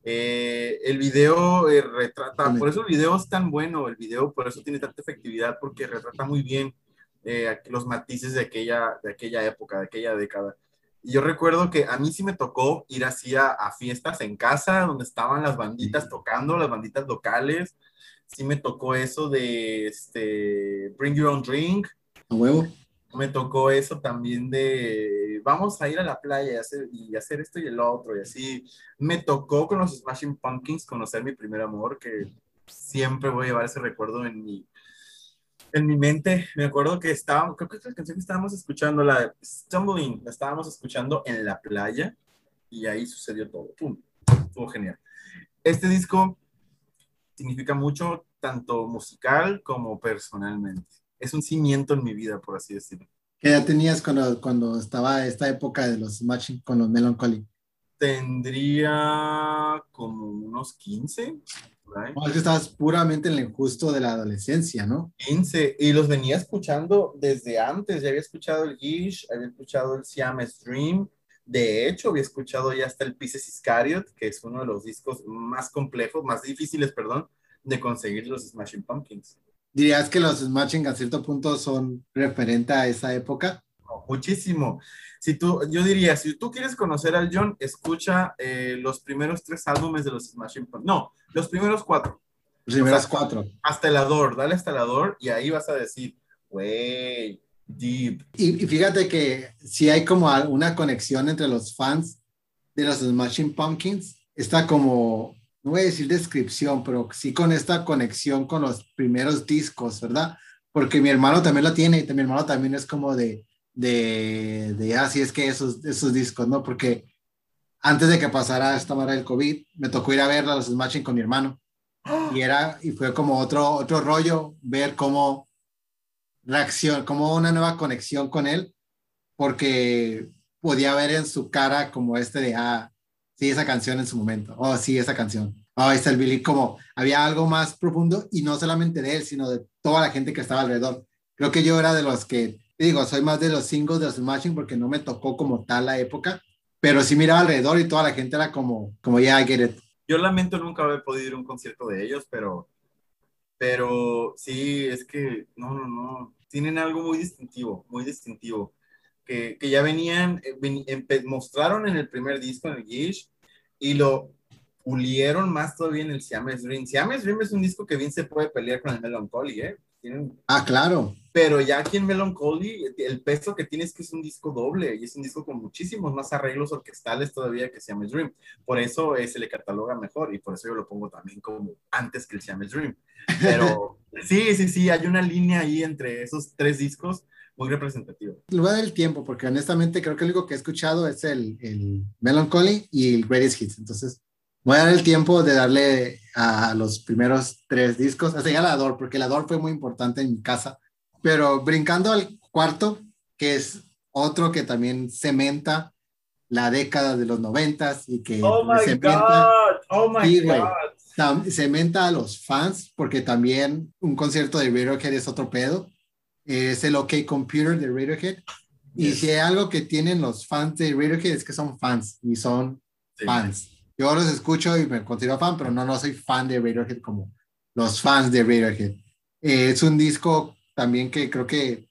Eh, el video eh, retrata, por eso el video es tan bueno, el video por eso tiene tanta efectividad, porque retrata muy bien los matices de aquella, de aquella época, de aquella década. Y yo recuerdo que a mí sí me tocó ir así a, a fiestas en casa, donde estaban las banditas tocando, las banditas locales, sí me tocó eso de este, Bring Your Own Drink. A huevo. Me tocó eso también de vamos a ir a la playa y hacer, y hacer esto y el otro y así. Me tocó con los Smashing Pumpkins conocer mi primer amor, que siempre voy a llevar ese recuerdo en mi, en mi mente. Me acuerdo que estábamos, creo que es la canción que estábamos escuchando, la de Stumbling, la estábamos escuchando en la playa y ahí sucedió todo. ¡Pum! Estuvo genial. Este disco significa mucho tanto musical como personalmente. Es un cimiento en mi vida, por así decirlo. ¿Qué edad tenías cuando, cuando estaba esta época de los matching con los Melancholy? Tendría como unos 15. No, es que estabas puramente en el injusto de la adolescencia, ¿no? 15. Y los venía escuchando desde antes. Ya había escuchado el Gish, había escuchado el Siamese Dream, de hecho, había escuchado ya hasta el Pieces Iscariot, que es uno de los discos más complejos, más difíciles, perdón, de conseguir los Smashing Pumpkins. ¿Dirías que los Smashing a cierto punto son referente a esa época? Muchísimo. Si tú, yo diría, si tú quieres conocer al John, escucha eh, los primeros tres álbumes de los Smashing Pumpkins. No, los primeros cuatro. Los primeros cuatro. Hasta el Ador, dale hasta el Ador y ahí vas a decir, güey, Deep. Y, fíjate que si hay como una conexión entre los fans de los Smashing Pumpkins. Está como, no voy a decir descripción, pero sí con esta conexión con los primeros discos, ¿verdad? Porque mi hermano también lo tiene y mi hermano también es como de, de, de así ah, es que esos, esos discos, ¿no? Porque antes de que pasara esta mara del COVID, me tocó ir a ver a los Smashing con mi hermano. Y era, y fue como otro, otro rollo ver cómo reacción, como una nueva conexión con él, porque podía ver en su cara como este de, ah, sí, esa canción en su momento, oh, sí, esa canción, oh, está el Billy, como había algo más profundo y no solamente de él, sino de toda la gente que estaba alrededor. Creo que yo era de los que, digo, soy más de los singles de los Smashing porque no me tocó como tal la época, pero sí miraba alrededor y toda la gente era como, como, ya, yeah, get it. Yo lamento nunca haber podido ir a un concierto de ellos, pero, pero sí, es que, no, no, no, tienen algo muy distintivo, muy distintivo, que, que ya venían, eh, mostraron en el primer disco, en el Gish, y lo pulieron más todavía en el Siamese Dream. Siamese Dream es un disco que bien se puede pelear con el Melancholy, ¿eh? Ah, claro. Pero ya aquí en Melancholy, el peso que tiene es que es un disco doble y es un disco con muchísimos más arreglos orquestales todavía que Siamese Dream. Por eso eh, se le cataloga mejor y por eso yo lo pongo también como antes que el Siamese Dream. Pero sí, sí, sí, hay una línea ahí entre esos tres discos muy representativo. Lugar del tiempo, porque honestamente creo que lo único que he escuchado es el, el Melancholy y el Greatest Hits. Entonces, voy a dar el tiempo de darle a los primeros tres discos, hasta llegar al Ador, porque el Ador fue muy importante en mi casa. Pero brincando al cuarto, que es otro que también cementa la década de los noventas y que oh my cementa, God. Oh my God cementa a los fans, porque también un concierto de Radiohead es otro pedo. Es el OK Computer de Radiohead. Y si hay algo que tienen los fans de Radiohead es que son fans y son fans. Yo los escucho y me considero fan, pero no, no soy fan de Radiohead como los fans de Radiohead. Eh, es un disco también que creo que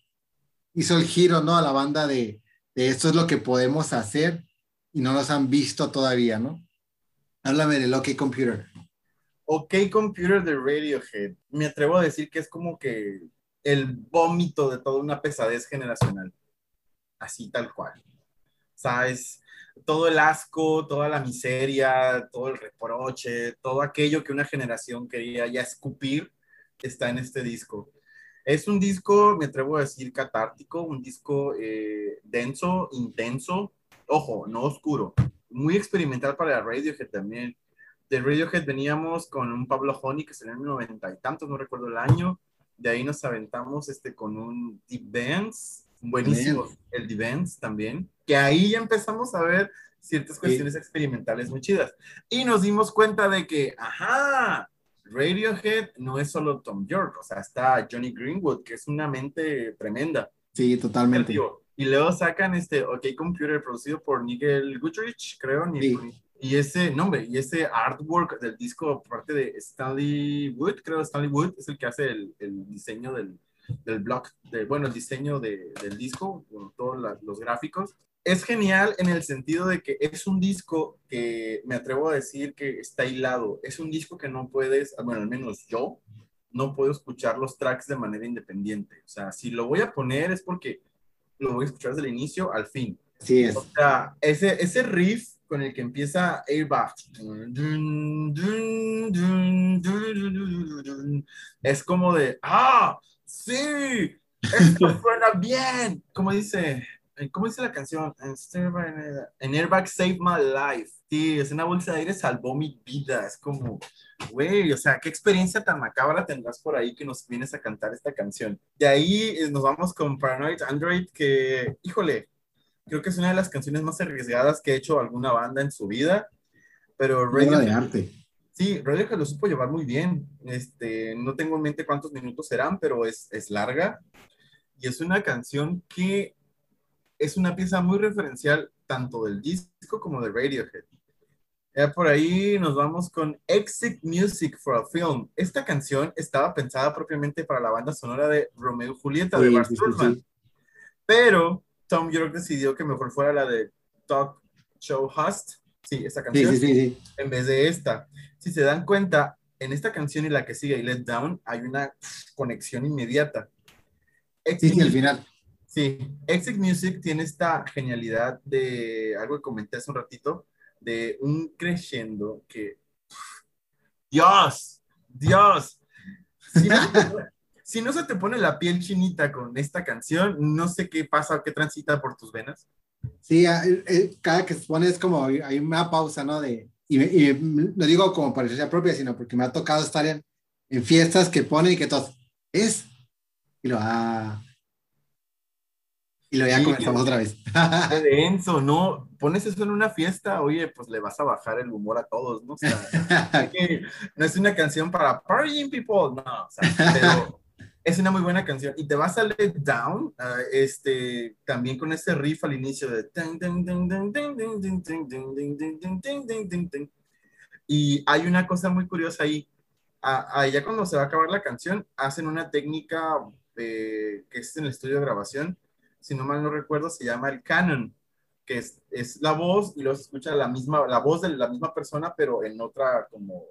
hizo el giro, ¿no? A la banda de, de esto es lo que podemos hacer y no nos han visto todavía, ¿no? Háblame del OK Computer. OK Computer de Radiohead, me atrevo a decir que es como que el vómito de toda una pesadez generacional. Así tal cual. ¿Sabes? Todo el asco, toda la miseria, todo el reproche, todo aquello que una generación quería ya escupir, está en este disco. Es un disco, me atrevo a decir, catártico, un disco eh, denso, intenso, ojo, no oscuro, muy experimental para Radiohead también. De Radiohead veníamos con un Pablo Honey que salió en el noventa y tantos, no recuerdo el año. De ahí nos aventamos este, con un Deep Bands, buenísimo, el Deep Bands también, que ahí ya empezamos a ver ciertas cuestiones experimentales muy chidas. Y nos dimos cuenta de que, ajá, Radiohead no es solo Tom York, o sea, está Johnny Greenwood, que es una mente tremenda. Sí, totalmente. Y luego sacan este OK Computer producido por Nigel Gutrich, creo. Y ese nombre, y ese artwork del disco, parte de Stanley Wood, creo Stanley Wood es el que hace el, el diseño del, del blog, de, bueno, el diseño de, del disco, con todos los gráficos. Es genial en el sentido de que es un disco que me atrevo a decir que está hilado. Es un disco que no puedes, bueno, al menos yo, no puedo escuchar los tracks de manera independiente. O sea, si lo voy a poner es porque lo voy a escuchar desde el inicio al fin. Sí es. O sea, ese, ese riff con el que empieza Airbag es como de, ah, sí, esto suena bien. Como dice, ¿cómo dice la canción? En Airbag Save My Life. Sí, es una bolsa de aire salvó mi vida. Es como, güey, o sea, qué experiencia tan macabra tendrás por ahí que nos vienes a cantar esta canción. De ahí eh, nos vamos con Paranoid Android, que, híjole, creo que es una de las canciones más arriesgadas que ha hecho alguna banda en su vida. Pero de arte. Sí, Radiohead lo supo llevar muy bien. Este, no tengo en mente cuántos minutos serán, pero es, es larga. Y es una canción que es una pieza muy referencial tanto del disco como de Radiohead. Ya por ahí nos vamos con Exit Music for a Film. Esta canción estaba pensada propiamente para la banda sonora de Romeo y Julieta de Bart Pero Tom York decidió que mejor fuera la de Talk Show Host. Sí, esta canción. En vez de esta. Si se dan cuenta, en esta canción y la que sigue, y Let Down, hay una conexión inmediata. sí, sí, al final. Sí, Exit Music tiene esta genialidad de algo que comenté hace un ratito, de un creciendo que, Dios, Dios, si no, se te pone la piel chinita con esta canción, no sé qué pasa, qué transita por tus venas. Sí, eh, cada que se pone es como, hay una pausa, ¿no? De, y, y no digo como por necesidad propia, sino porque me ha tocado estar en, en fiestas que ponen y que todos, es, y lo, ah, y lo ya comenzamos otra vez. denso, ¿no? Pones eso en una fiesta, oye, pues le vas a bajar el humor a todos, ¿no? O sea, no es una canción para partying people, no, o sea, pero es una muy buena canción. Y te vas a let down, este, también con ese riff al inicio de... Y hay una cosa muy curiosa ahí. Ya cuando se va a acabar la canción, hacen una técnica que es en el estudio de grabación, si no mal no recuerdo, se llama el canon, que es, es la voz y luego se escucha la misma, la voz de la misma persona, pero en otra como,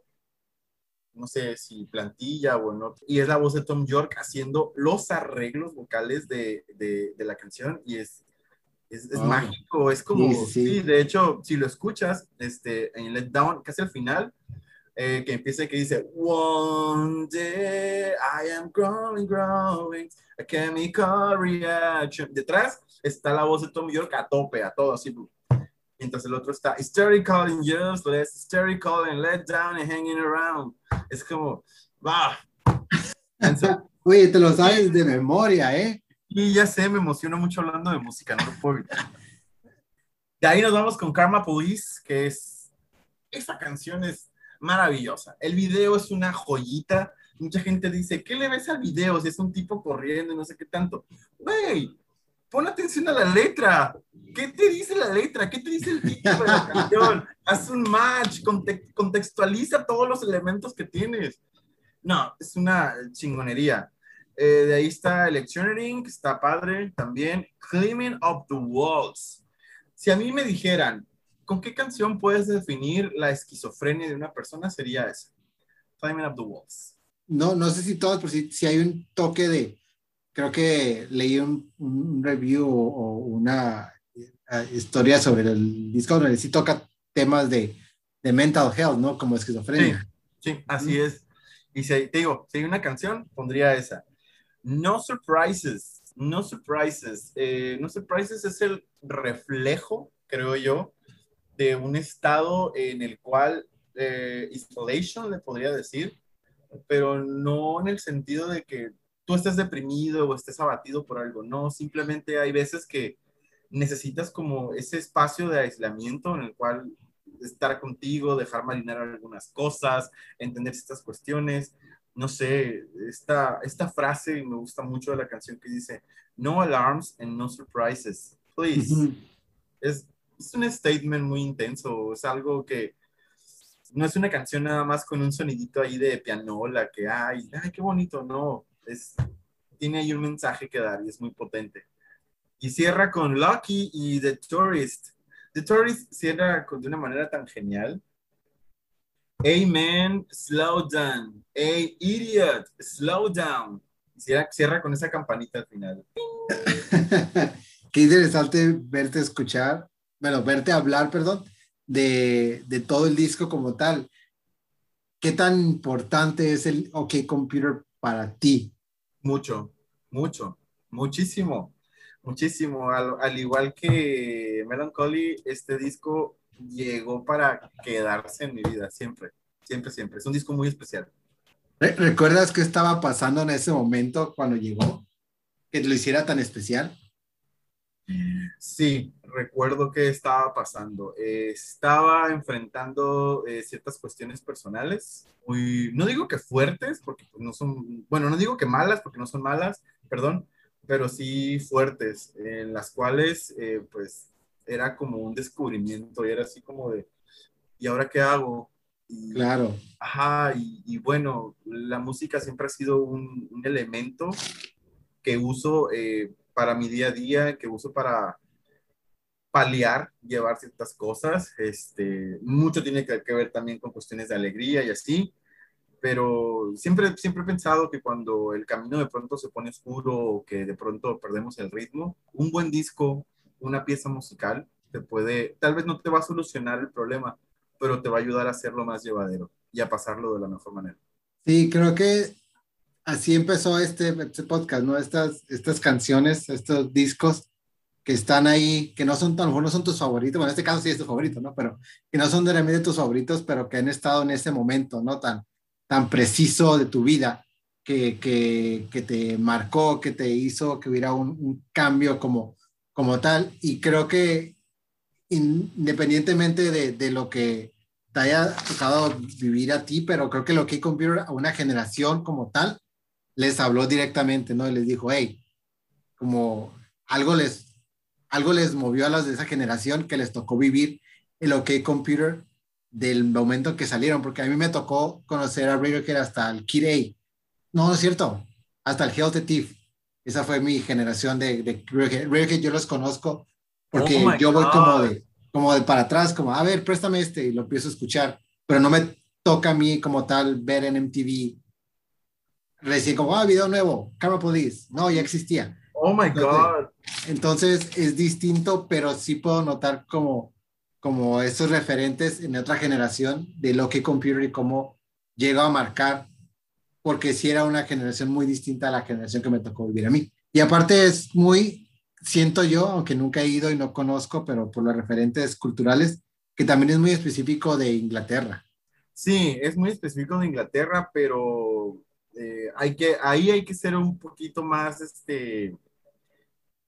no sé si plantilla o otro, y es la voz de Tom York haciendo los arreglos vocales de, de, de la canción y es, es, es mágico, es como, sí, de hecho, si lo escuchas, este, en Let Down, casi al final, eh, que empieza que dice, One day I am growing, growing, a chemical reaction. Detrás está la voz de Tom York a tope, a todo así. Mientras el otro está hysterical and useless, hysterical and let down and hanging around. Es como, va. Oye, te lo sabes de memoria, ¿eh? Y ya sé, me emociono mucho hablando de música, no lo puedo evitar. De ahí nos vamos con Karma Police, que es. Esa canción es maravillosa. El video es una joyita. Mucha gente dice, ¿qué le ves al video? Si es un tipo corriendo y no sé qué tanto. Güey, pon atención a la letra. ¿Qué te dice la letra? ¿Qué te dice el título de la canción? Haz un match, contextualiza todos los elementos que tienes. No, es una chingonería. Eh, de ahí está Electionering, está padre también. Climbing Up the Walls. Si a mí me dijeran, ¿con qué canción puedes definir la esquizofrenia de una persona? Sería esa. Climbing Up the Walls. No, no sé si todos, pero sí, sí hay un toque de, creo que leí un, un review o, o una eh, historia sobre el disco donde sí toca temas de, de mental health, ¿no? Como esquizofrenia. Sí, así es. Y si, te digo, si hay una canción, pondría esa. No Surprises, No Surprises. Eh, no Surprises es el reflejo, creo yo, de un estado en el cual eh, isolation, le podría decir, pero no en el sentido de que tú estés deprimido o estés abatido por algo, no, simplemente hay veces que necesitas como ese espacio de aislamiento en el cual estar contigo, dejar marinar algunas cosas, entender estas cuestiones. No sé, esta, esta frase me gusta mucho de la canción que dice, no alarms and no surprises, please. es, es un statement muy intenso, es algo que no es una canción nada más con un sonidito ahí de pianola que, ay, ay, qué bonito, no, tiene ahí un mensaje que dar y es muy potente. Y cierra con Lucky y The Tourist. The Tourist cierra de una manera tan genial. Amen, slow down. Hey, idiot, slow down. Cierra, cierra con esa campanita al final. Qué interesante verte escuchar, bueno, verte hablar, perdón, de, de todo el disco como tal. ¿Qué tan importante es el OK Computer para ti? Mucho, mucho, muchísimo, muchísimo. Al, al, igual que Melancholy, este disco llegó para quedarse en mi vida, siempre, siempre, siempre. Es un disco muy especial. ¿Recuerdas qué estaba pasando en ese momento cuando llegó? Que lo hiciera tan especial. Sí, recuerdo que estaba pasando. Eh, estaba enfrentando eh, ciertas cuestiones personales, muy, no digo que fuertes, porque pues, no son, bueno, no digo que malas, porque no son malas, perdón, pero sí fuertes, en las cuales eh, pues era como un descubrimiento y era así como de, ¿y ahora qué hago? Y, claro. Ajá, y, y, bueno, la música siempre ha sido un, un elemento que uso para mi día a día, que uso para paliar, llevar ciertas cosas. Este, mucho tiene que, ver también con cuestiones de alegría y así, pero siempre, siempre he pensado que cuando el camino de pronto se pone oscuro o que de pronto perdemos el ritmo, un buen disco, una pieza musical, te puede, tal vez no te va a solucionar el problema, pero te va a ayudar a hacerlo más llevadero y a pasarlo de la mejor manera. Sí, creo que así empezó este, este, podcast, ¿no? Estas, estas canciones, estos discos que están ahí, que no son, mejor no son tus favoritos, bueno, en este caso sí es tu favorito, ¿no? Pero que no son de repente tus favoritos, pero que han estado en ese momento, ¿no? Tan, tan preciso de tu vida, que, que, que te marcó, que te hizo que hubiera un, un, cambio como, como tal. Y creo que independientemente de, de lo que te haya tocado vivir a ti, pero creo que lo que Computer a una generación como tal, les habló directamente, ¿no? Y les dijo, hey, como algo les, algo les movió a los de esa generación que les tocó vivir el OK Computer del momento que salieron, porque a mí me tocó conocer a Radiohead hasta el Kid A. No, no es cierto, hasta el Health Thief. Esa fue mi generación de, de Radiohead. Radiohead yo los conozco porque oh yo voy como de, como de para atrás, como, a ver, préstame este, y lo empiezo a escuchar, pero no me toca a mí como tal ver en MTV recién como, ah, video nuevo, Camera Police. No, ya existía. Oh my God. Entonces es distinto, pero sí puedo notar como, como esos referentes en otra generación de lo que Computer y cómo llegó a marcar, porque sí era una generación muy distinta a la generación que me tocó vivir a mí. Y aparte es muy, siento yo, aunque nunca he ido y no conozco, pero por los referentes culturales, que también es muy específico de Inglaterra. Sí, es muy específico de Inglaterra, pero eh, hay que, ahí hay que ser un poquito más este,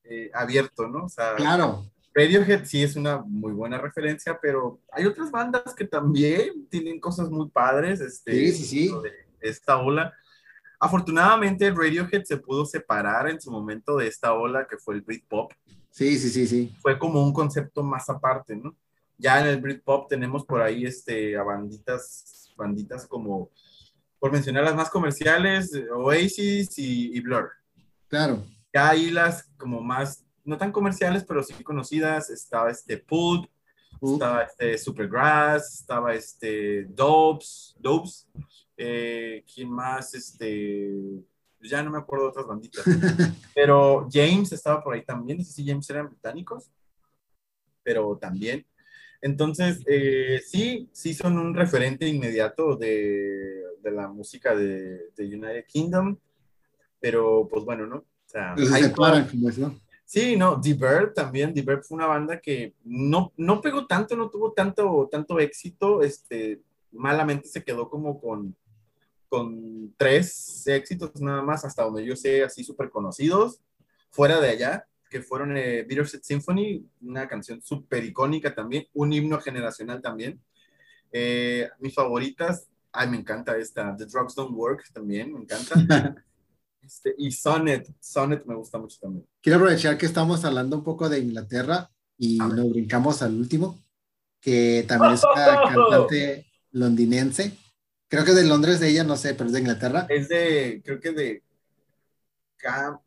eh, abierto, ¿no? O sea, claro. Radiohead sí es una muy buena referencia, pero hay otras bandas que también tienen cosas muy padres. Este, sí, sí, sí. De esta ola. Afortunadamente, Radiohead se pudo separar en su momento de esta ola que fue el Britpop. Sí, sí, sí, sí. Fue como un concepto más aparte, ¿no? Ya en el Britpop tenemos por ahí este, a banditas, banditas como por mencionar las más comerciales, Oasis y, y, Blur. Claro. Ya ahí las como más, no tan comerciales, pero sí conocidas, estaba este Pulp, estaba este Supergrass, estaba este Dopes, Dopes, Eh, ¿Quién más? Este, ya no me acuerdo de otras banditas. pero James estaba por ahí también. No sé si James eran británicos, pero también. Entonces, eh, sí, sí son un referente inmediato de, de la música de, de, United Kingdom, pero pues bueno, ¿no? O sea, hay como eso. Sí, no, The Bird también, The Bird fue una banda que no, no pegó tanto, no tuvo tanto, tanto éxito, este, malamente se quedó como con, con tres éxitos nada más, hasta donde yo sé, así súper conocidos, fuera de allá, que fueron eh, Bittersweet Symphony, una canción súper icónica también, un himno generacional también. Eh, mis favoritas, ay, me encanta esta, The Drugs Don't Work también, me encanta. Este, y Sonnet, Sonnet me gusta mucho también. Quiero aprovechar que estamos hablando un poco de Inglaterra y nos brincamos al último, que también es una cantante londinense. Creo que es de Londres de ella, no sé, pero es de Inglaterra. Es de, creo que de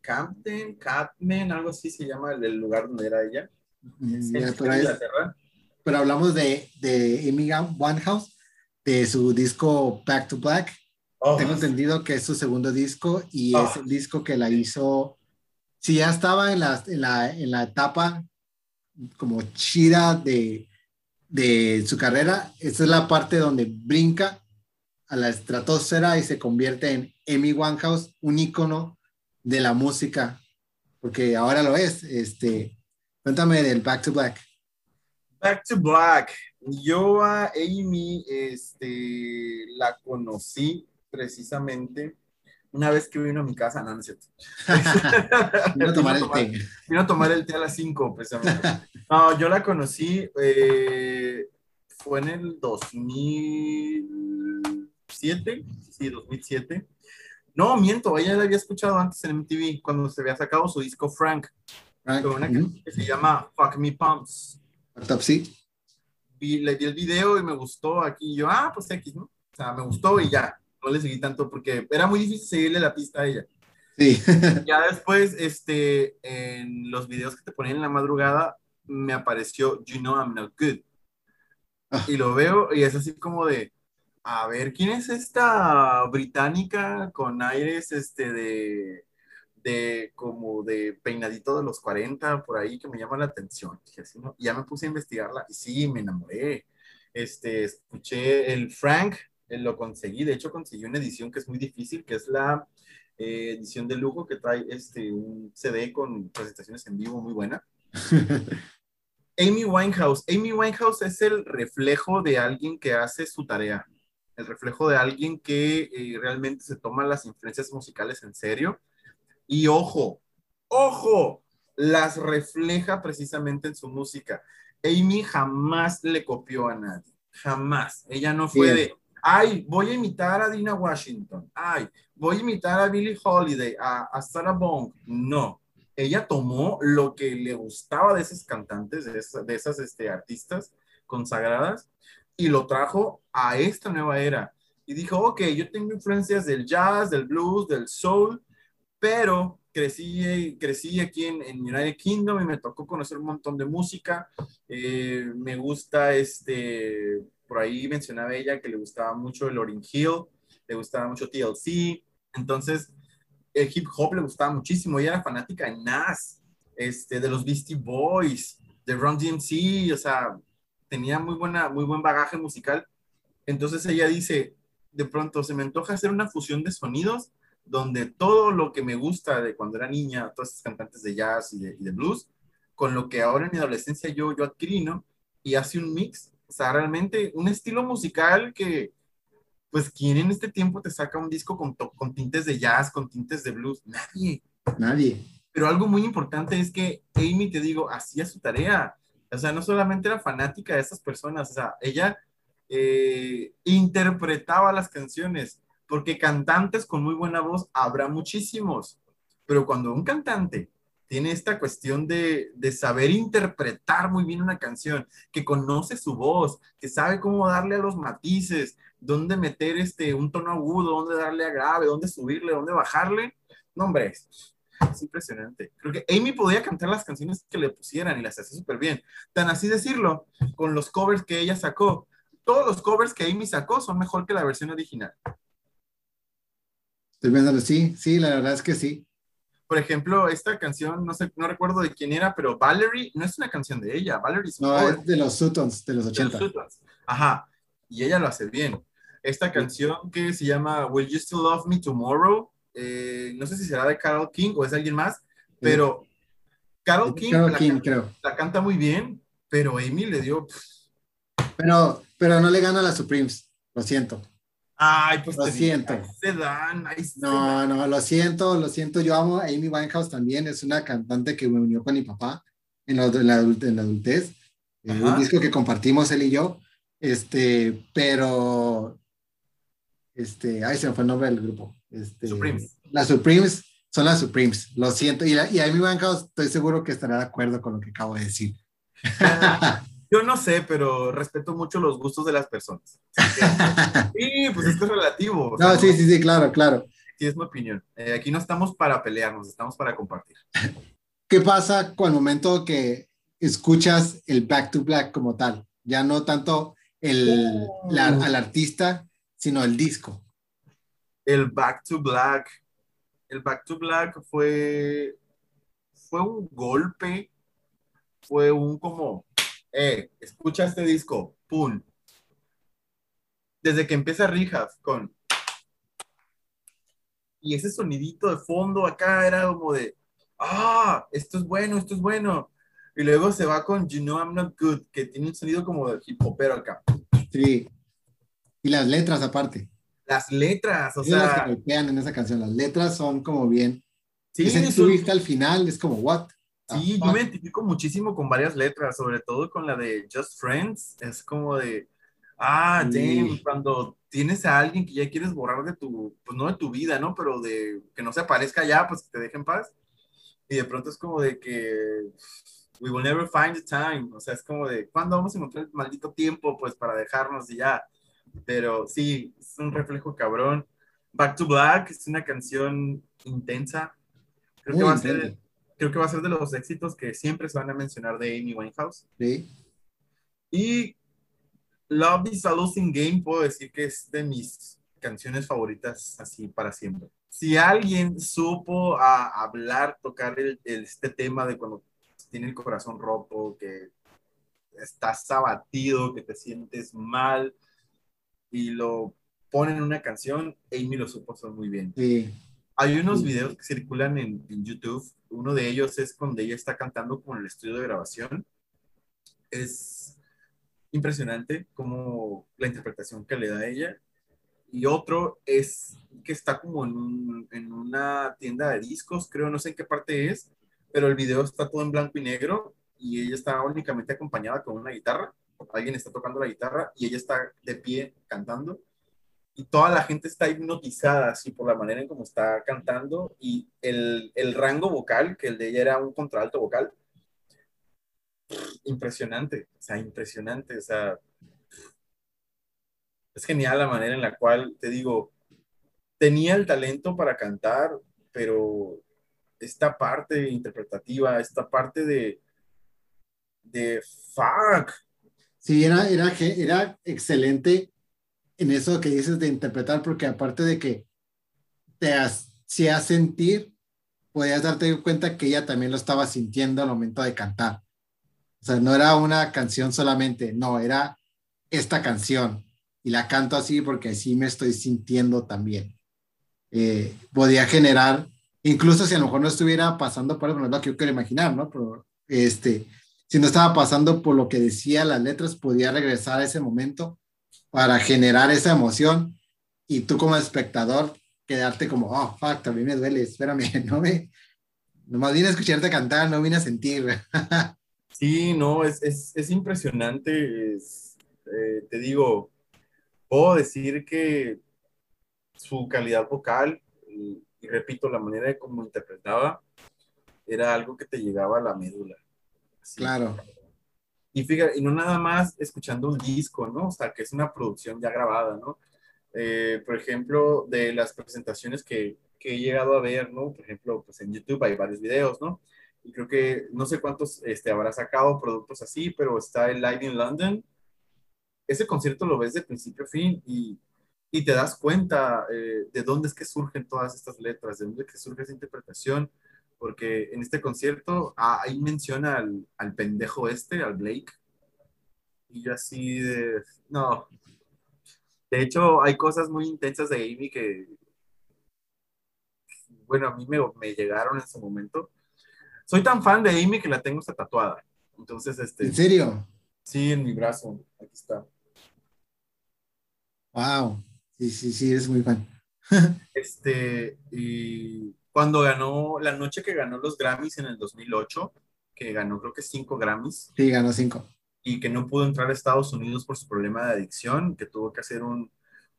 Campden, Catman, algo así se llama el, lugar donde era ella. Mm, pero, pero, hablamos de, de Amy Winehouse, de su disco Back to Black. Oh. Tengo entendido que es su segundo disco y es oh. el disco que la hizo. Si ya estaba en la, en la, en la etapa como chida de, de su carrera, esta es la parte donde brinca a la estratosfera y se convierte en Amy Winehouse, un ícono de la música, porque ahora lo es. Este, cuéntame del Back to Black. Back to Black. Yo a Amy este, la conocí precisamente una vez que vino a mi casa, no, no es cierto. vino a tomar el té. Vino a tomar el té a las 5, precisamente. No, yo la conocí, eh, fue en el 2007, sí, 2007. No, miento, ella la había escuchado antes en MTV, cuando se había sacado su disco Frank, Frank. una que se llama Fuck Me Pumps. Sí. le di el video y me gustó aquí, y yo, ah, pues X, ¿no? O sea, me gustó y ya no le seguí tanto porque era muy difícil seguirle la pista a ella. Sí. ya después, este, en los videos que te ponían en la madrugada, me apareció You Know I'm Not Good. Ah. Y lo veo y es así como de, a ver, ¿quién es esta británica con aires este de, de como de peinadito de los 40 por ahí que me llama la atención? Y ya me puse a investigarla y sí, me enamoré. Este, escuché el Frank, eh, lo conseguí, de hecho conseguí una edición que es muy difícil, que es la eh, edición de lujo que trae este, un CD con presentaciones en vivo muy buena. Amy Winehouse. Amy Winehouse es el reflejo de alguien que hace su tarea, el reflejo de alguien que eh, realmente se toma las influencias musicales en serio. Y ojo, ojo, las refleja precisamente en su música. Amy jamás le copió a nadie, jamás. Ella no fue de, ay, voy a imitar a Dina Washington, ay, voy a imitar a Billie Holiday, a, Sarah Bond. No, ella tomó lo que le gustaba de esos cantantes, de esas, este, artistas consagradas, y lo trajo a esta nueva era. Y dijo, ok, yo tengo influencias del jazz, del blues, del soul, pero crecí, crecí aquí en, en United Kingdom y me tocó conocer un montón de música. Eh, me gusta este por ahí mencionaba ella que le gustaba mucho el Lauryn Hill, le gustaba mucho TLC, entonces el hip hop le gustaba muchísimo, ella era fanática de Nas, este, de los Beastie Boys, de Run DMC, o sea, tenía muy, buena, muy buen bagaje musical. Entonces ella dice, de pronto se me antoja hacer una fusión de sonidos donde todo lo que me gusta de cuando era niña, todos estos cantantes de jazz y de, y de, blues, con lo que ahora en mi adolescencia yo, yo adquirí, ¿no? Y hace un mix o sea, realmente un estilo musical que, pues, ¿quién en este tiempo te saca un disco con, con tintes de jazz, con tintes de blues? Nadie. Nadie. Pero algo muy importante es que Amy, te digo, hacía su tarea. O sea, no solamente era fanática de esas personas, o sea, ella eh, interpretaba las canciones, porque cantantes con muy buena voz habrá muchísimos, pero cuando un cantante tiene esta cuestión de, saber interpretar muy bien una canción, que conoce su voz, que sabe cómo darle a los matices, dónde meter este, un tono agudo, dónde darle a grave, dónde subirle, dónde bajarle. No, hombre, es, impresionante. Creo que Amy podía cantar las canciones que le pusieran y las hacía súper bien. Tan así decirlo, con los covers que ella sacó. Todos los covers que Amy sacó son mejor que la versión original. Estoy pensando, sí, sí, la verdad es que sí. Por ejemplo, esta canción, no sé, no recuerdo de quién era, pero Valerie no es una canción de ella. Valerie es No, es de los Sutons, de los 80. De los Sutons. Ajá, y ella lo hace bien. Esta canción que se llama Will You Still Love Me Tomorrow, eh, no sé si será de Carol King o es de alguien más, pero Carol King, Carol la, King, can- creo. la canta muy bien, pero Amy le dio... Pero, pero no le gana a las Supremes, lo siento. Ay, pues Lo te siento. digo, ahí se dan, ahí se No, no, lo siento, lo siento. Yo amo a Amy Winehouse también. Es una cantante que me unió con mi papá en la, en la adult- en la adultez. Eh, un disco que compartimos él y yo. Este, pero. Este, ay, se me fue el nombre del grupo. Este, Supremes. Las Supremes son las Supremes. Lo siento. Y, la, y Amy Winehouse, estoy seguro que estará de acuerdo con lo que acabo de decir. Yo no sé, pero respeto mucho los gustos de las personas. Sí, pues esto es relativo. no, sí, sí, sí, claro, claro. sí, es mi opinión. Eh, aquí no estamos para pelearnos, estamos para compartir. ¿Qué pasa con el momento que escuchas el back to black como tal? Ya no tanto el, Oh. la- al artista, sino el disco. El Back to Black. El Back to Black fue, fue un golpe, fue un como, eh, escucha este disco, pum. Desde que empieza Rehab con... Y ese sonidito de fondo acá era como de, ah, esto es bueno, esto es bueno. Y luego se va con You Know I'm Not Good, que tiene un sonido como de hip hopero acá. Sí. Y las letras aparte. Las letras, o son las sea, que golpean en esa canción. Las letras son como bien. sí, Ese son- twist al final es como, what? Sí, yo me identifico muchísimo con varias letras, sobre todo con la de Just Friends. Es como de, ah, Sí. damn, cuando tienes a alguien que ya quieres borrar de tu, pues no de tu vida, ¿no? Pero de que no se aparezca ya, pues que te deje en paz. Y de pronto es como de que we will never find the time. O sea, es como de, ¿cuándo vamos a encontrar el maldito tiempo, pues, para dejarnos y ya? Pero sí, es un reflejo cabrón. Back to Black es una canción intensa. Creo que Muy va a ser. Creo que va a ser de los éxitos que siempre se van a mencionar de Amy Winehouse. Sí. Y Love is a Losing Game, puedo decir que es de mis canciones favoritas así para siempre. Si alguien supo a hablar, tocar el- el- este tema de cuando tiene el corazón roto, que estás abatido, que te sientes mal y lo pone en una canción, Amy lo supo hacer muy bien. Sí. Hay unos videos que circulan en, en YouTube. Uno de ellos es cuando ella está cantando con el estudio de grabación. Es impresionante como la interpretación que le da ella. Y otro es que está como en, un- en una tienda de discos, creo, no sé en qué parte es, pero el video está todo en blanco y negro y ella está únicamente acompañada con una guitarra. Alguien está tocando la guitarra y ella está de pie cantando toda la gente está hipnotizada así por la manera en cómo está cantando y el, el rango vocal, que el de ella era un contralto vocal, impresionante, o sea, impresionante, o sea, es genial la manera en la cual, te digo, tenía el talento para cantar, pero esta parte interpretativa, esta parte de, de fuck, Sí, era, era, era excelente en eso que dices de interpretar, porque aparte de que te hacía sentir, podías darte cuenta que ella también lo estaba sintiendo al momento de cantar. O sea, no era una canción solamente, no, era esta canción. Y la canto así porque así me estoy sintiendo también. Eh, podía generar, incluso si a lo mejor no estuviera pasando por lo que yo quiero imaginar, ¿no? Pero este, si no estaba pasando por lo que decía las letras, podía regresar a ese momento para generar esa emoción y tú como espectador quedarte como, oh, fuck, también me duele, espérame, no me, nomás vine a escucharte cantar, no vine a sentir. Sí, no, es, es, es impresionante. es, eh, te digo, puedo decir que su calidad vocal, y, y repito, la manera de cómo interpretaba, era algo que te llegaba a la médula. Así. claro, Y fíjate, y no nada más escuchando un disco, ¿no? O sea, que es una producción ya grabada, ¿no? Eh, por ejemplo, de las presentaciones que, que he llegado a ver, ¿no? Por ejemplo, pues en YouTube hay varios videos, ¿no? Y creo que no sé cuántos este, habrá sacado productos así, pero está el Live in London. Ese concierto lo ves de principio a fin y y te das cuenta eh, de dónde es que surgen todas estas letras, de dónde es que surge esa interpretación, porque en este concierto ah, ahí menciona al, al, pendejo este, al Blake, y yo así de, no. De hecho, hay cosas muy intensas de Amy que, bueno, a mí me, me llegaron en su momento. Soy tan fan de Amy que la tengo hasta tatuada. Entonces, este... ¿En serio? Sí, en mi brazo. Aquí está. Wow. Sí, sí, sí, es muy fan. este, y cuando ganó, la noche que ganó los Grammys en el 2008, que ganó creo que cinco Grammys. Sí, ganó cinco. Y que no pudo entrar a Estados Unidos por su problema de adicción, que tuvo que hacer un,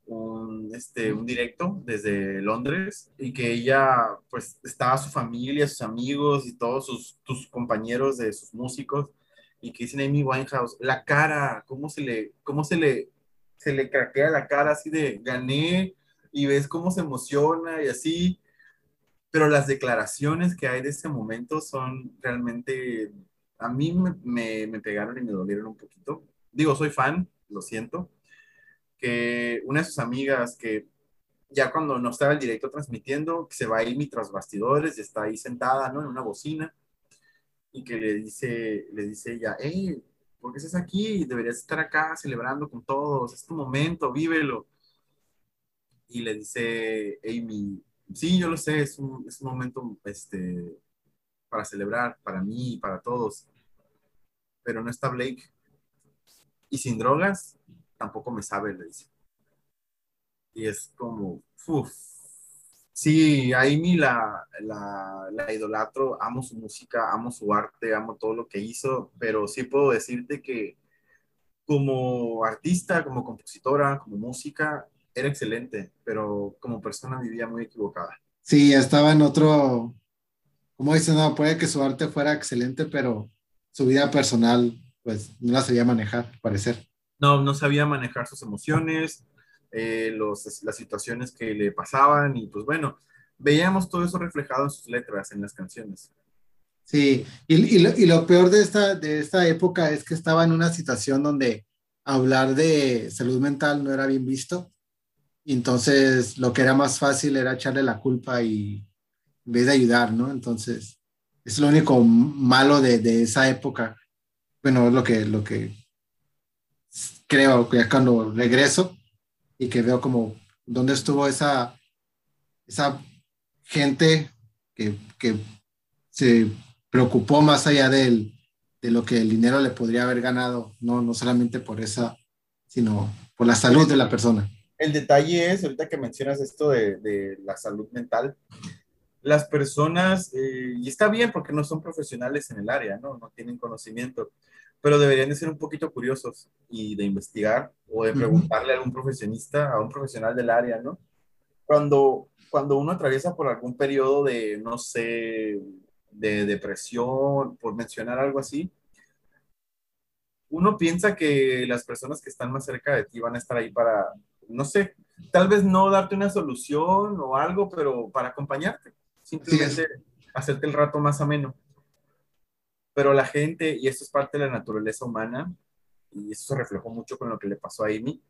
un, este, un directo desde Londres y que ella, pues, estaba su familia, sus amigos y todos sus, sus compañeros de sus músicos y que dicen Amy Winehouse, la cara, cómo se le, cómo se le se le craquea la cara así de gané y ves cómo se emociona y así. Pero las declaraciones que hay de ese momento son realmente, a mí me, me, pegaron y me dolieron un poquito. Digo, soy fan, lo siento, que una de sus amigas que ya cuando no estaba el directo transmitiendo, se va a ir tras bastidores y está ahí sentada, ¿no? En una bocina y que le dice, le dice ella, hey, ¿por qué estás aquí? Deberías estar acá celebrando con todos, es tu momento, vívelo. Y le dice Amy, sí, yo lo sé, es un, es un momento este, para celebrar, para mí, para todos, pero no está Blake. Y sin drogas, tampoco me sabe, le dice. Y es como, uff, Sí, a Amy la, la, la, idolatro, amo su música, amo su arte, amo todo lo que hizo, pero sí puedo decirte que como artista, como compositora, como música, era excelente, pero como persona vivía muy equivocada. Sí, estaba en otro, como dices, no, puede que su arte fuera excelente, pero su vida personal, pues no la sabía manejar, parecer. No, no sabía manejar sus emociones, eh, los, las situaciones que le pasaban y pues bueno, veíamos todo eso reflejado en sus letras, en las canciones. Sí, y, y, lo, y, lo, peor de esta, de esta época es que estaba en una situación donde hablar de salud mental no era bien visto. Entonces lo que era más fácil era echarle la culpa y en vez de ayudar, ¿no? Entonces, es lo único malo de, de esa época. Bueno, es lo que, lo que creo cuando regreso, y que veo como dónde estuvo esa, esa gente que, que se preocupó más allá de lo que el dinero le podría haber ganado, no, no solamente por esa, sino por la salud de la persona. El detalle es, ahorita que mencionas esto de, de la salud mental, las personas, eh, y está bien porque no son profesionales en el área, ¿no? No tienen conocimiento, pero deberían de ser un poquito curiosos y de investigar o de preguntarle a algún profesionista, a un profesional del área, ¿no? Cuando, cuando uno atraviesa por algún periodo de, no sé, de depresión, por mencionar algo así, uno piensa que las personas que están más cerca de ti van a estar ahí para, no sé, tal vez no darte una solución o algo, pero para acompañarte, simplemente hacerte el rato más ameno. Pero la gente, y esto es parte de la naturaleza humana, y eso se reflejó mucho con lo que le pasó a Amy,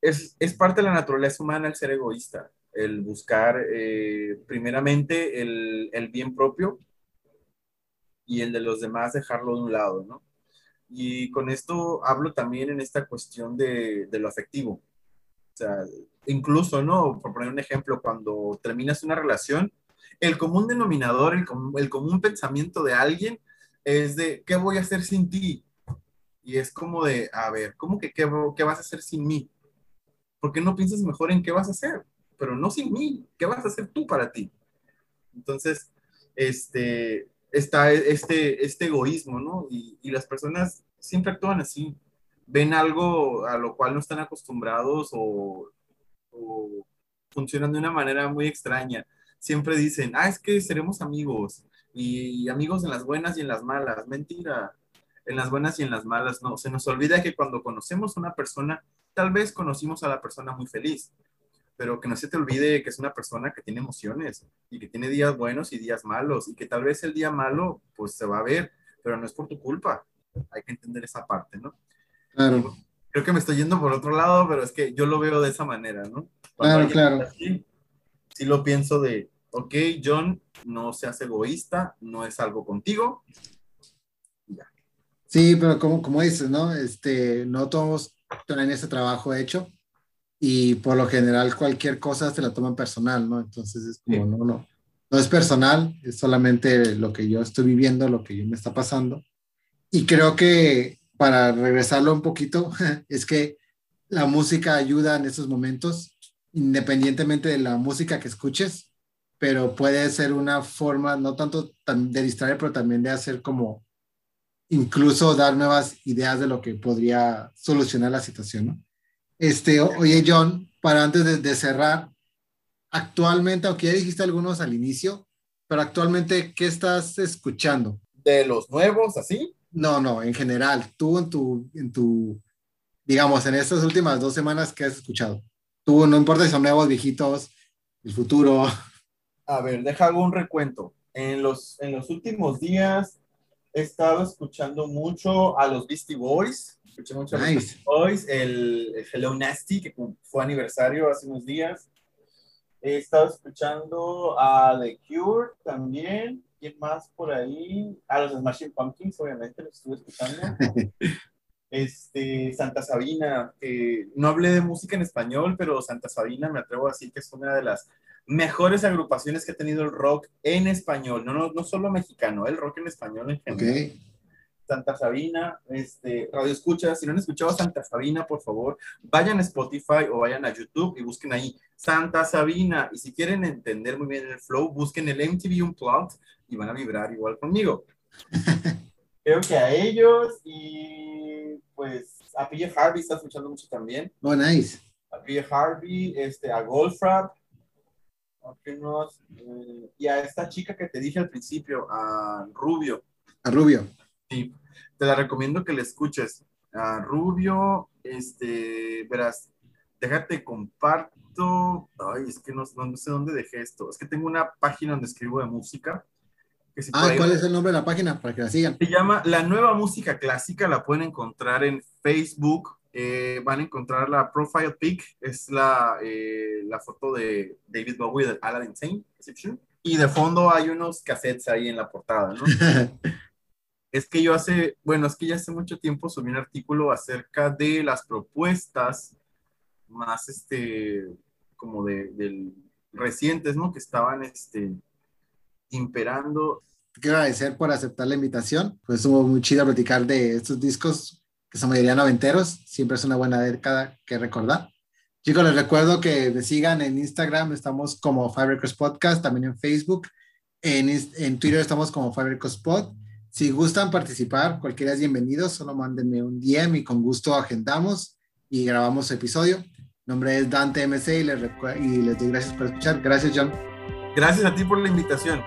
es, es parte de la naturaleza humana el ser egoísta, el buscar eh, primeramente el, el, bien propio y el de los demás dejarlo de un lado, ¿no? Y con esto hablo también en esta cuestión de, de lo afectivo. Incluso, ¿no? Por poner un ejemplo, cuando terminas una relación, el común denominador, el, común pensamiento de alguien es de, ¿qué voy a hacer sin ti? Y es como de, a ver, ¿cómo que qué, vas a hacer sin mí? ¿Por qué no piensas mejor en qué vas a hacer? Pero no sin mí, ¿qué vas a hacer tú para ti? Entonces, este, está este, este egoísmo, ¿no? Y, y las personas siempre actúan así, ven algo a lo cual no están acostumbrados o, funcionan de una manera muy extraña siempre dicen, ah, es que seremos amigos y amigos en las buenas y en las malas. Mentira, en las buenas y en las malas no. Se nos olvida que cuando conocemos a una persona, tal vez conocimos a la persona muy feliz, pero que no se te olvide que es una persona que tiene emociones y que tiene días buenos y días malos y que tal vez el día malo pues se va a ver, pero no es por tu culpa. Hay que entender esa parte, ¿no? Claro. creo que me estoy yendo por otro lado, pero es que yo lo veo de esa manera, ¿no? claro, claro. sí lo pienso de, ok, John, no seas egoísta, no es algo contigo. Sí, pero como, como dices, ¿no? Este, no todos tienen ese trabajo hecho y por lo general cualquier cosa se la toman personal, ¿no? Entonces es como, no, no, no es personal, es solamente lo que yo estoy viviendo, lo que yo me está pasando. Y creo que para regresarlo un poquito, es que la música ayuda en esos momentos, independientemente de la música que escuches, pero puede ser una forma, no tanto de distraer, pero también de hacer como, incluso dar nuevas ideas de lo que podría solucionar la situación. Este, oye, John, para antes de, cerrar, actualmente, aunque ya dijiste algunos al inicio, pero actualmente, ¿qué estás escuchando? ¿De los nuevos, así? No, no, en general, tú en tu, en tu, digamos, en estas últimas dos semanas, ¿qué has escuchado? Tú, no importa si son nuevos, viejitos, el futuro. A ver, deja un recuento. En los, en los últimos días he estado escuchando mucho a los Beastie Boys, Escuché mucho hoy el, Hello Nasty, que fue aniversario hace unos días. He estado escuchando a The Cure también. ¿Quién más por ahí? A los Smashing Pumpkins, obviamente, los estuve escuchando. este, Santa Sabina, que no hablé de música en español, pero Santa Sabina me atrevo a decir que es una de las mejores agrupaciones que ha tenido el rock en español, no, no, no solo mexicano, el rock en español en general. Santa Sabina, este, Radio Escucha. Si no han escuchado Santa Sabina, por favor, vayan a Spotify o vayan a YouTube y busquen ahí Santa Sabina. Y si quieren entender muy bien el flow, busquen el MTV Unplugged y van a vibrar igual conmigo. Creo que a ellos y pues a PJ Harvey está escuchando mucho también. Oh, nice. A PJ Harvey, este, a Goldfrapp. Eh, y a esta chica que te dije al principio, a Rubio. A Rubio. Sí te la recomiendo que le escuches. A Rubio, este, verás, déjate comparto. Ay, es que no, sé dónde dejé esto. Es que tengo una página donde escribo de música. Ah, ¿cuál es el nombre de la página para que la sigan? Se llama La Nueva Música Clásica, la pueden encontrar en Facebook. Eh, van a encontrar la profile pic, es la, eh, la foto de David Bowie de Aladdin Sane, y de fondo hay unos cassettes ahí en la portada, ¿no? es que yo hace, bueno, es que ya hace mucho tiempo subí un artículo acerca de las propuestas más, este, como de, del recientes, ¿no? Que estaban, este, imperando. Quiero agradecer por aceptar la invitación. Pues estuvo muy chido platicar de estos discos que son mayoría noventeros. Siempre es una buena década que recordar. Chicos, les recuerdo que me sigan en Instagram. Estamos como Five Podcast, también en Facebook. En, en Twitter estamos como Five Pod si gustan participar, cualquiera es bienvenido, solo mándenme un DM y con gusto agendamos y grabamos episodio. Mi nombre es Dante MC y les, y les doy gracias por escuchar. Gracias, John. Gracias a ti por la invitación.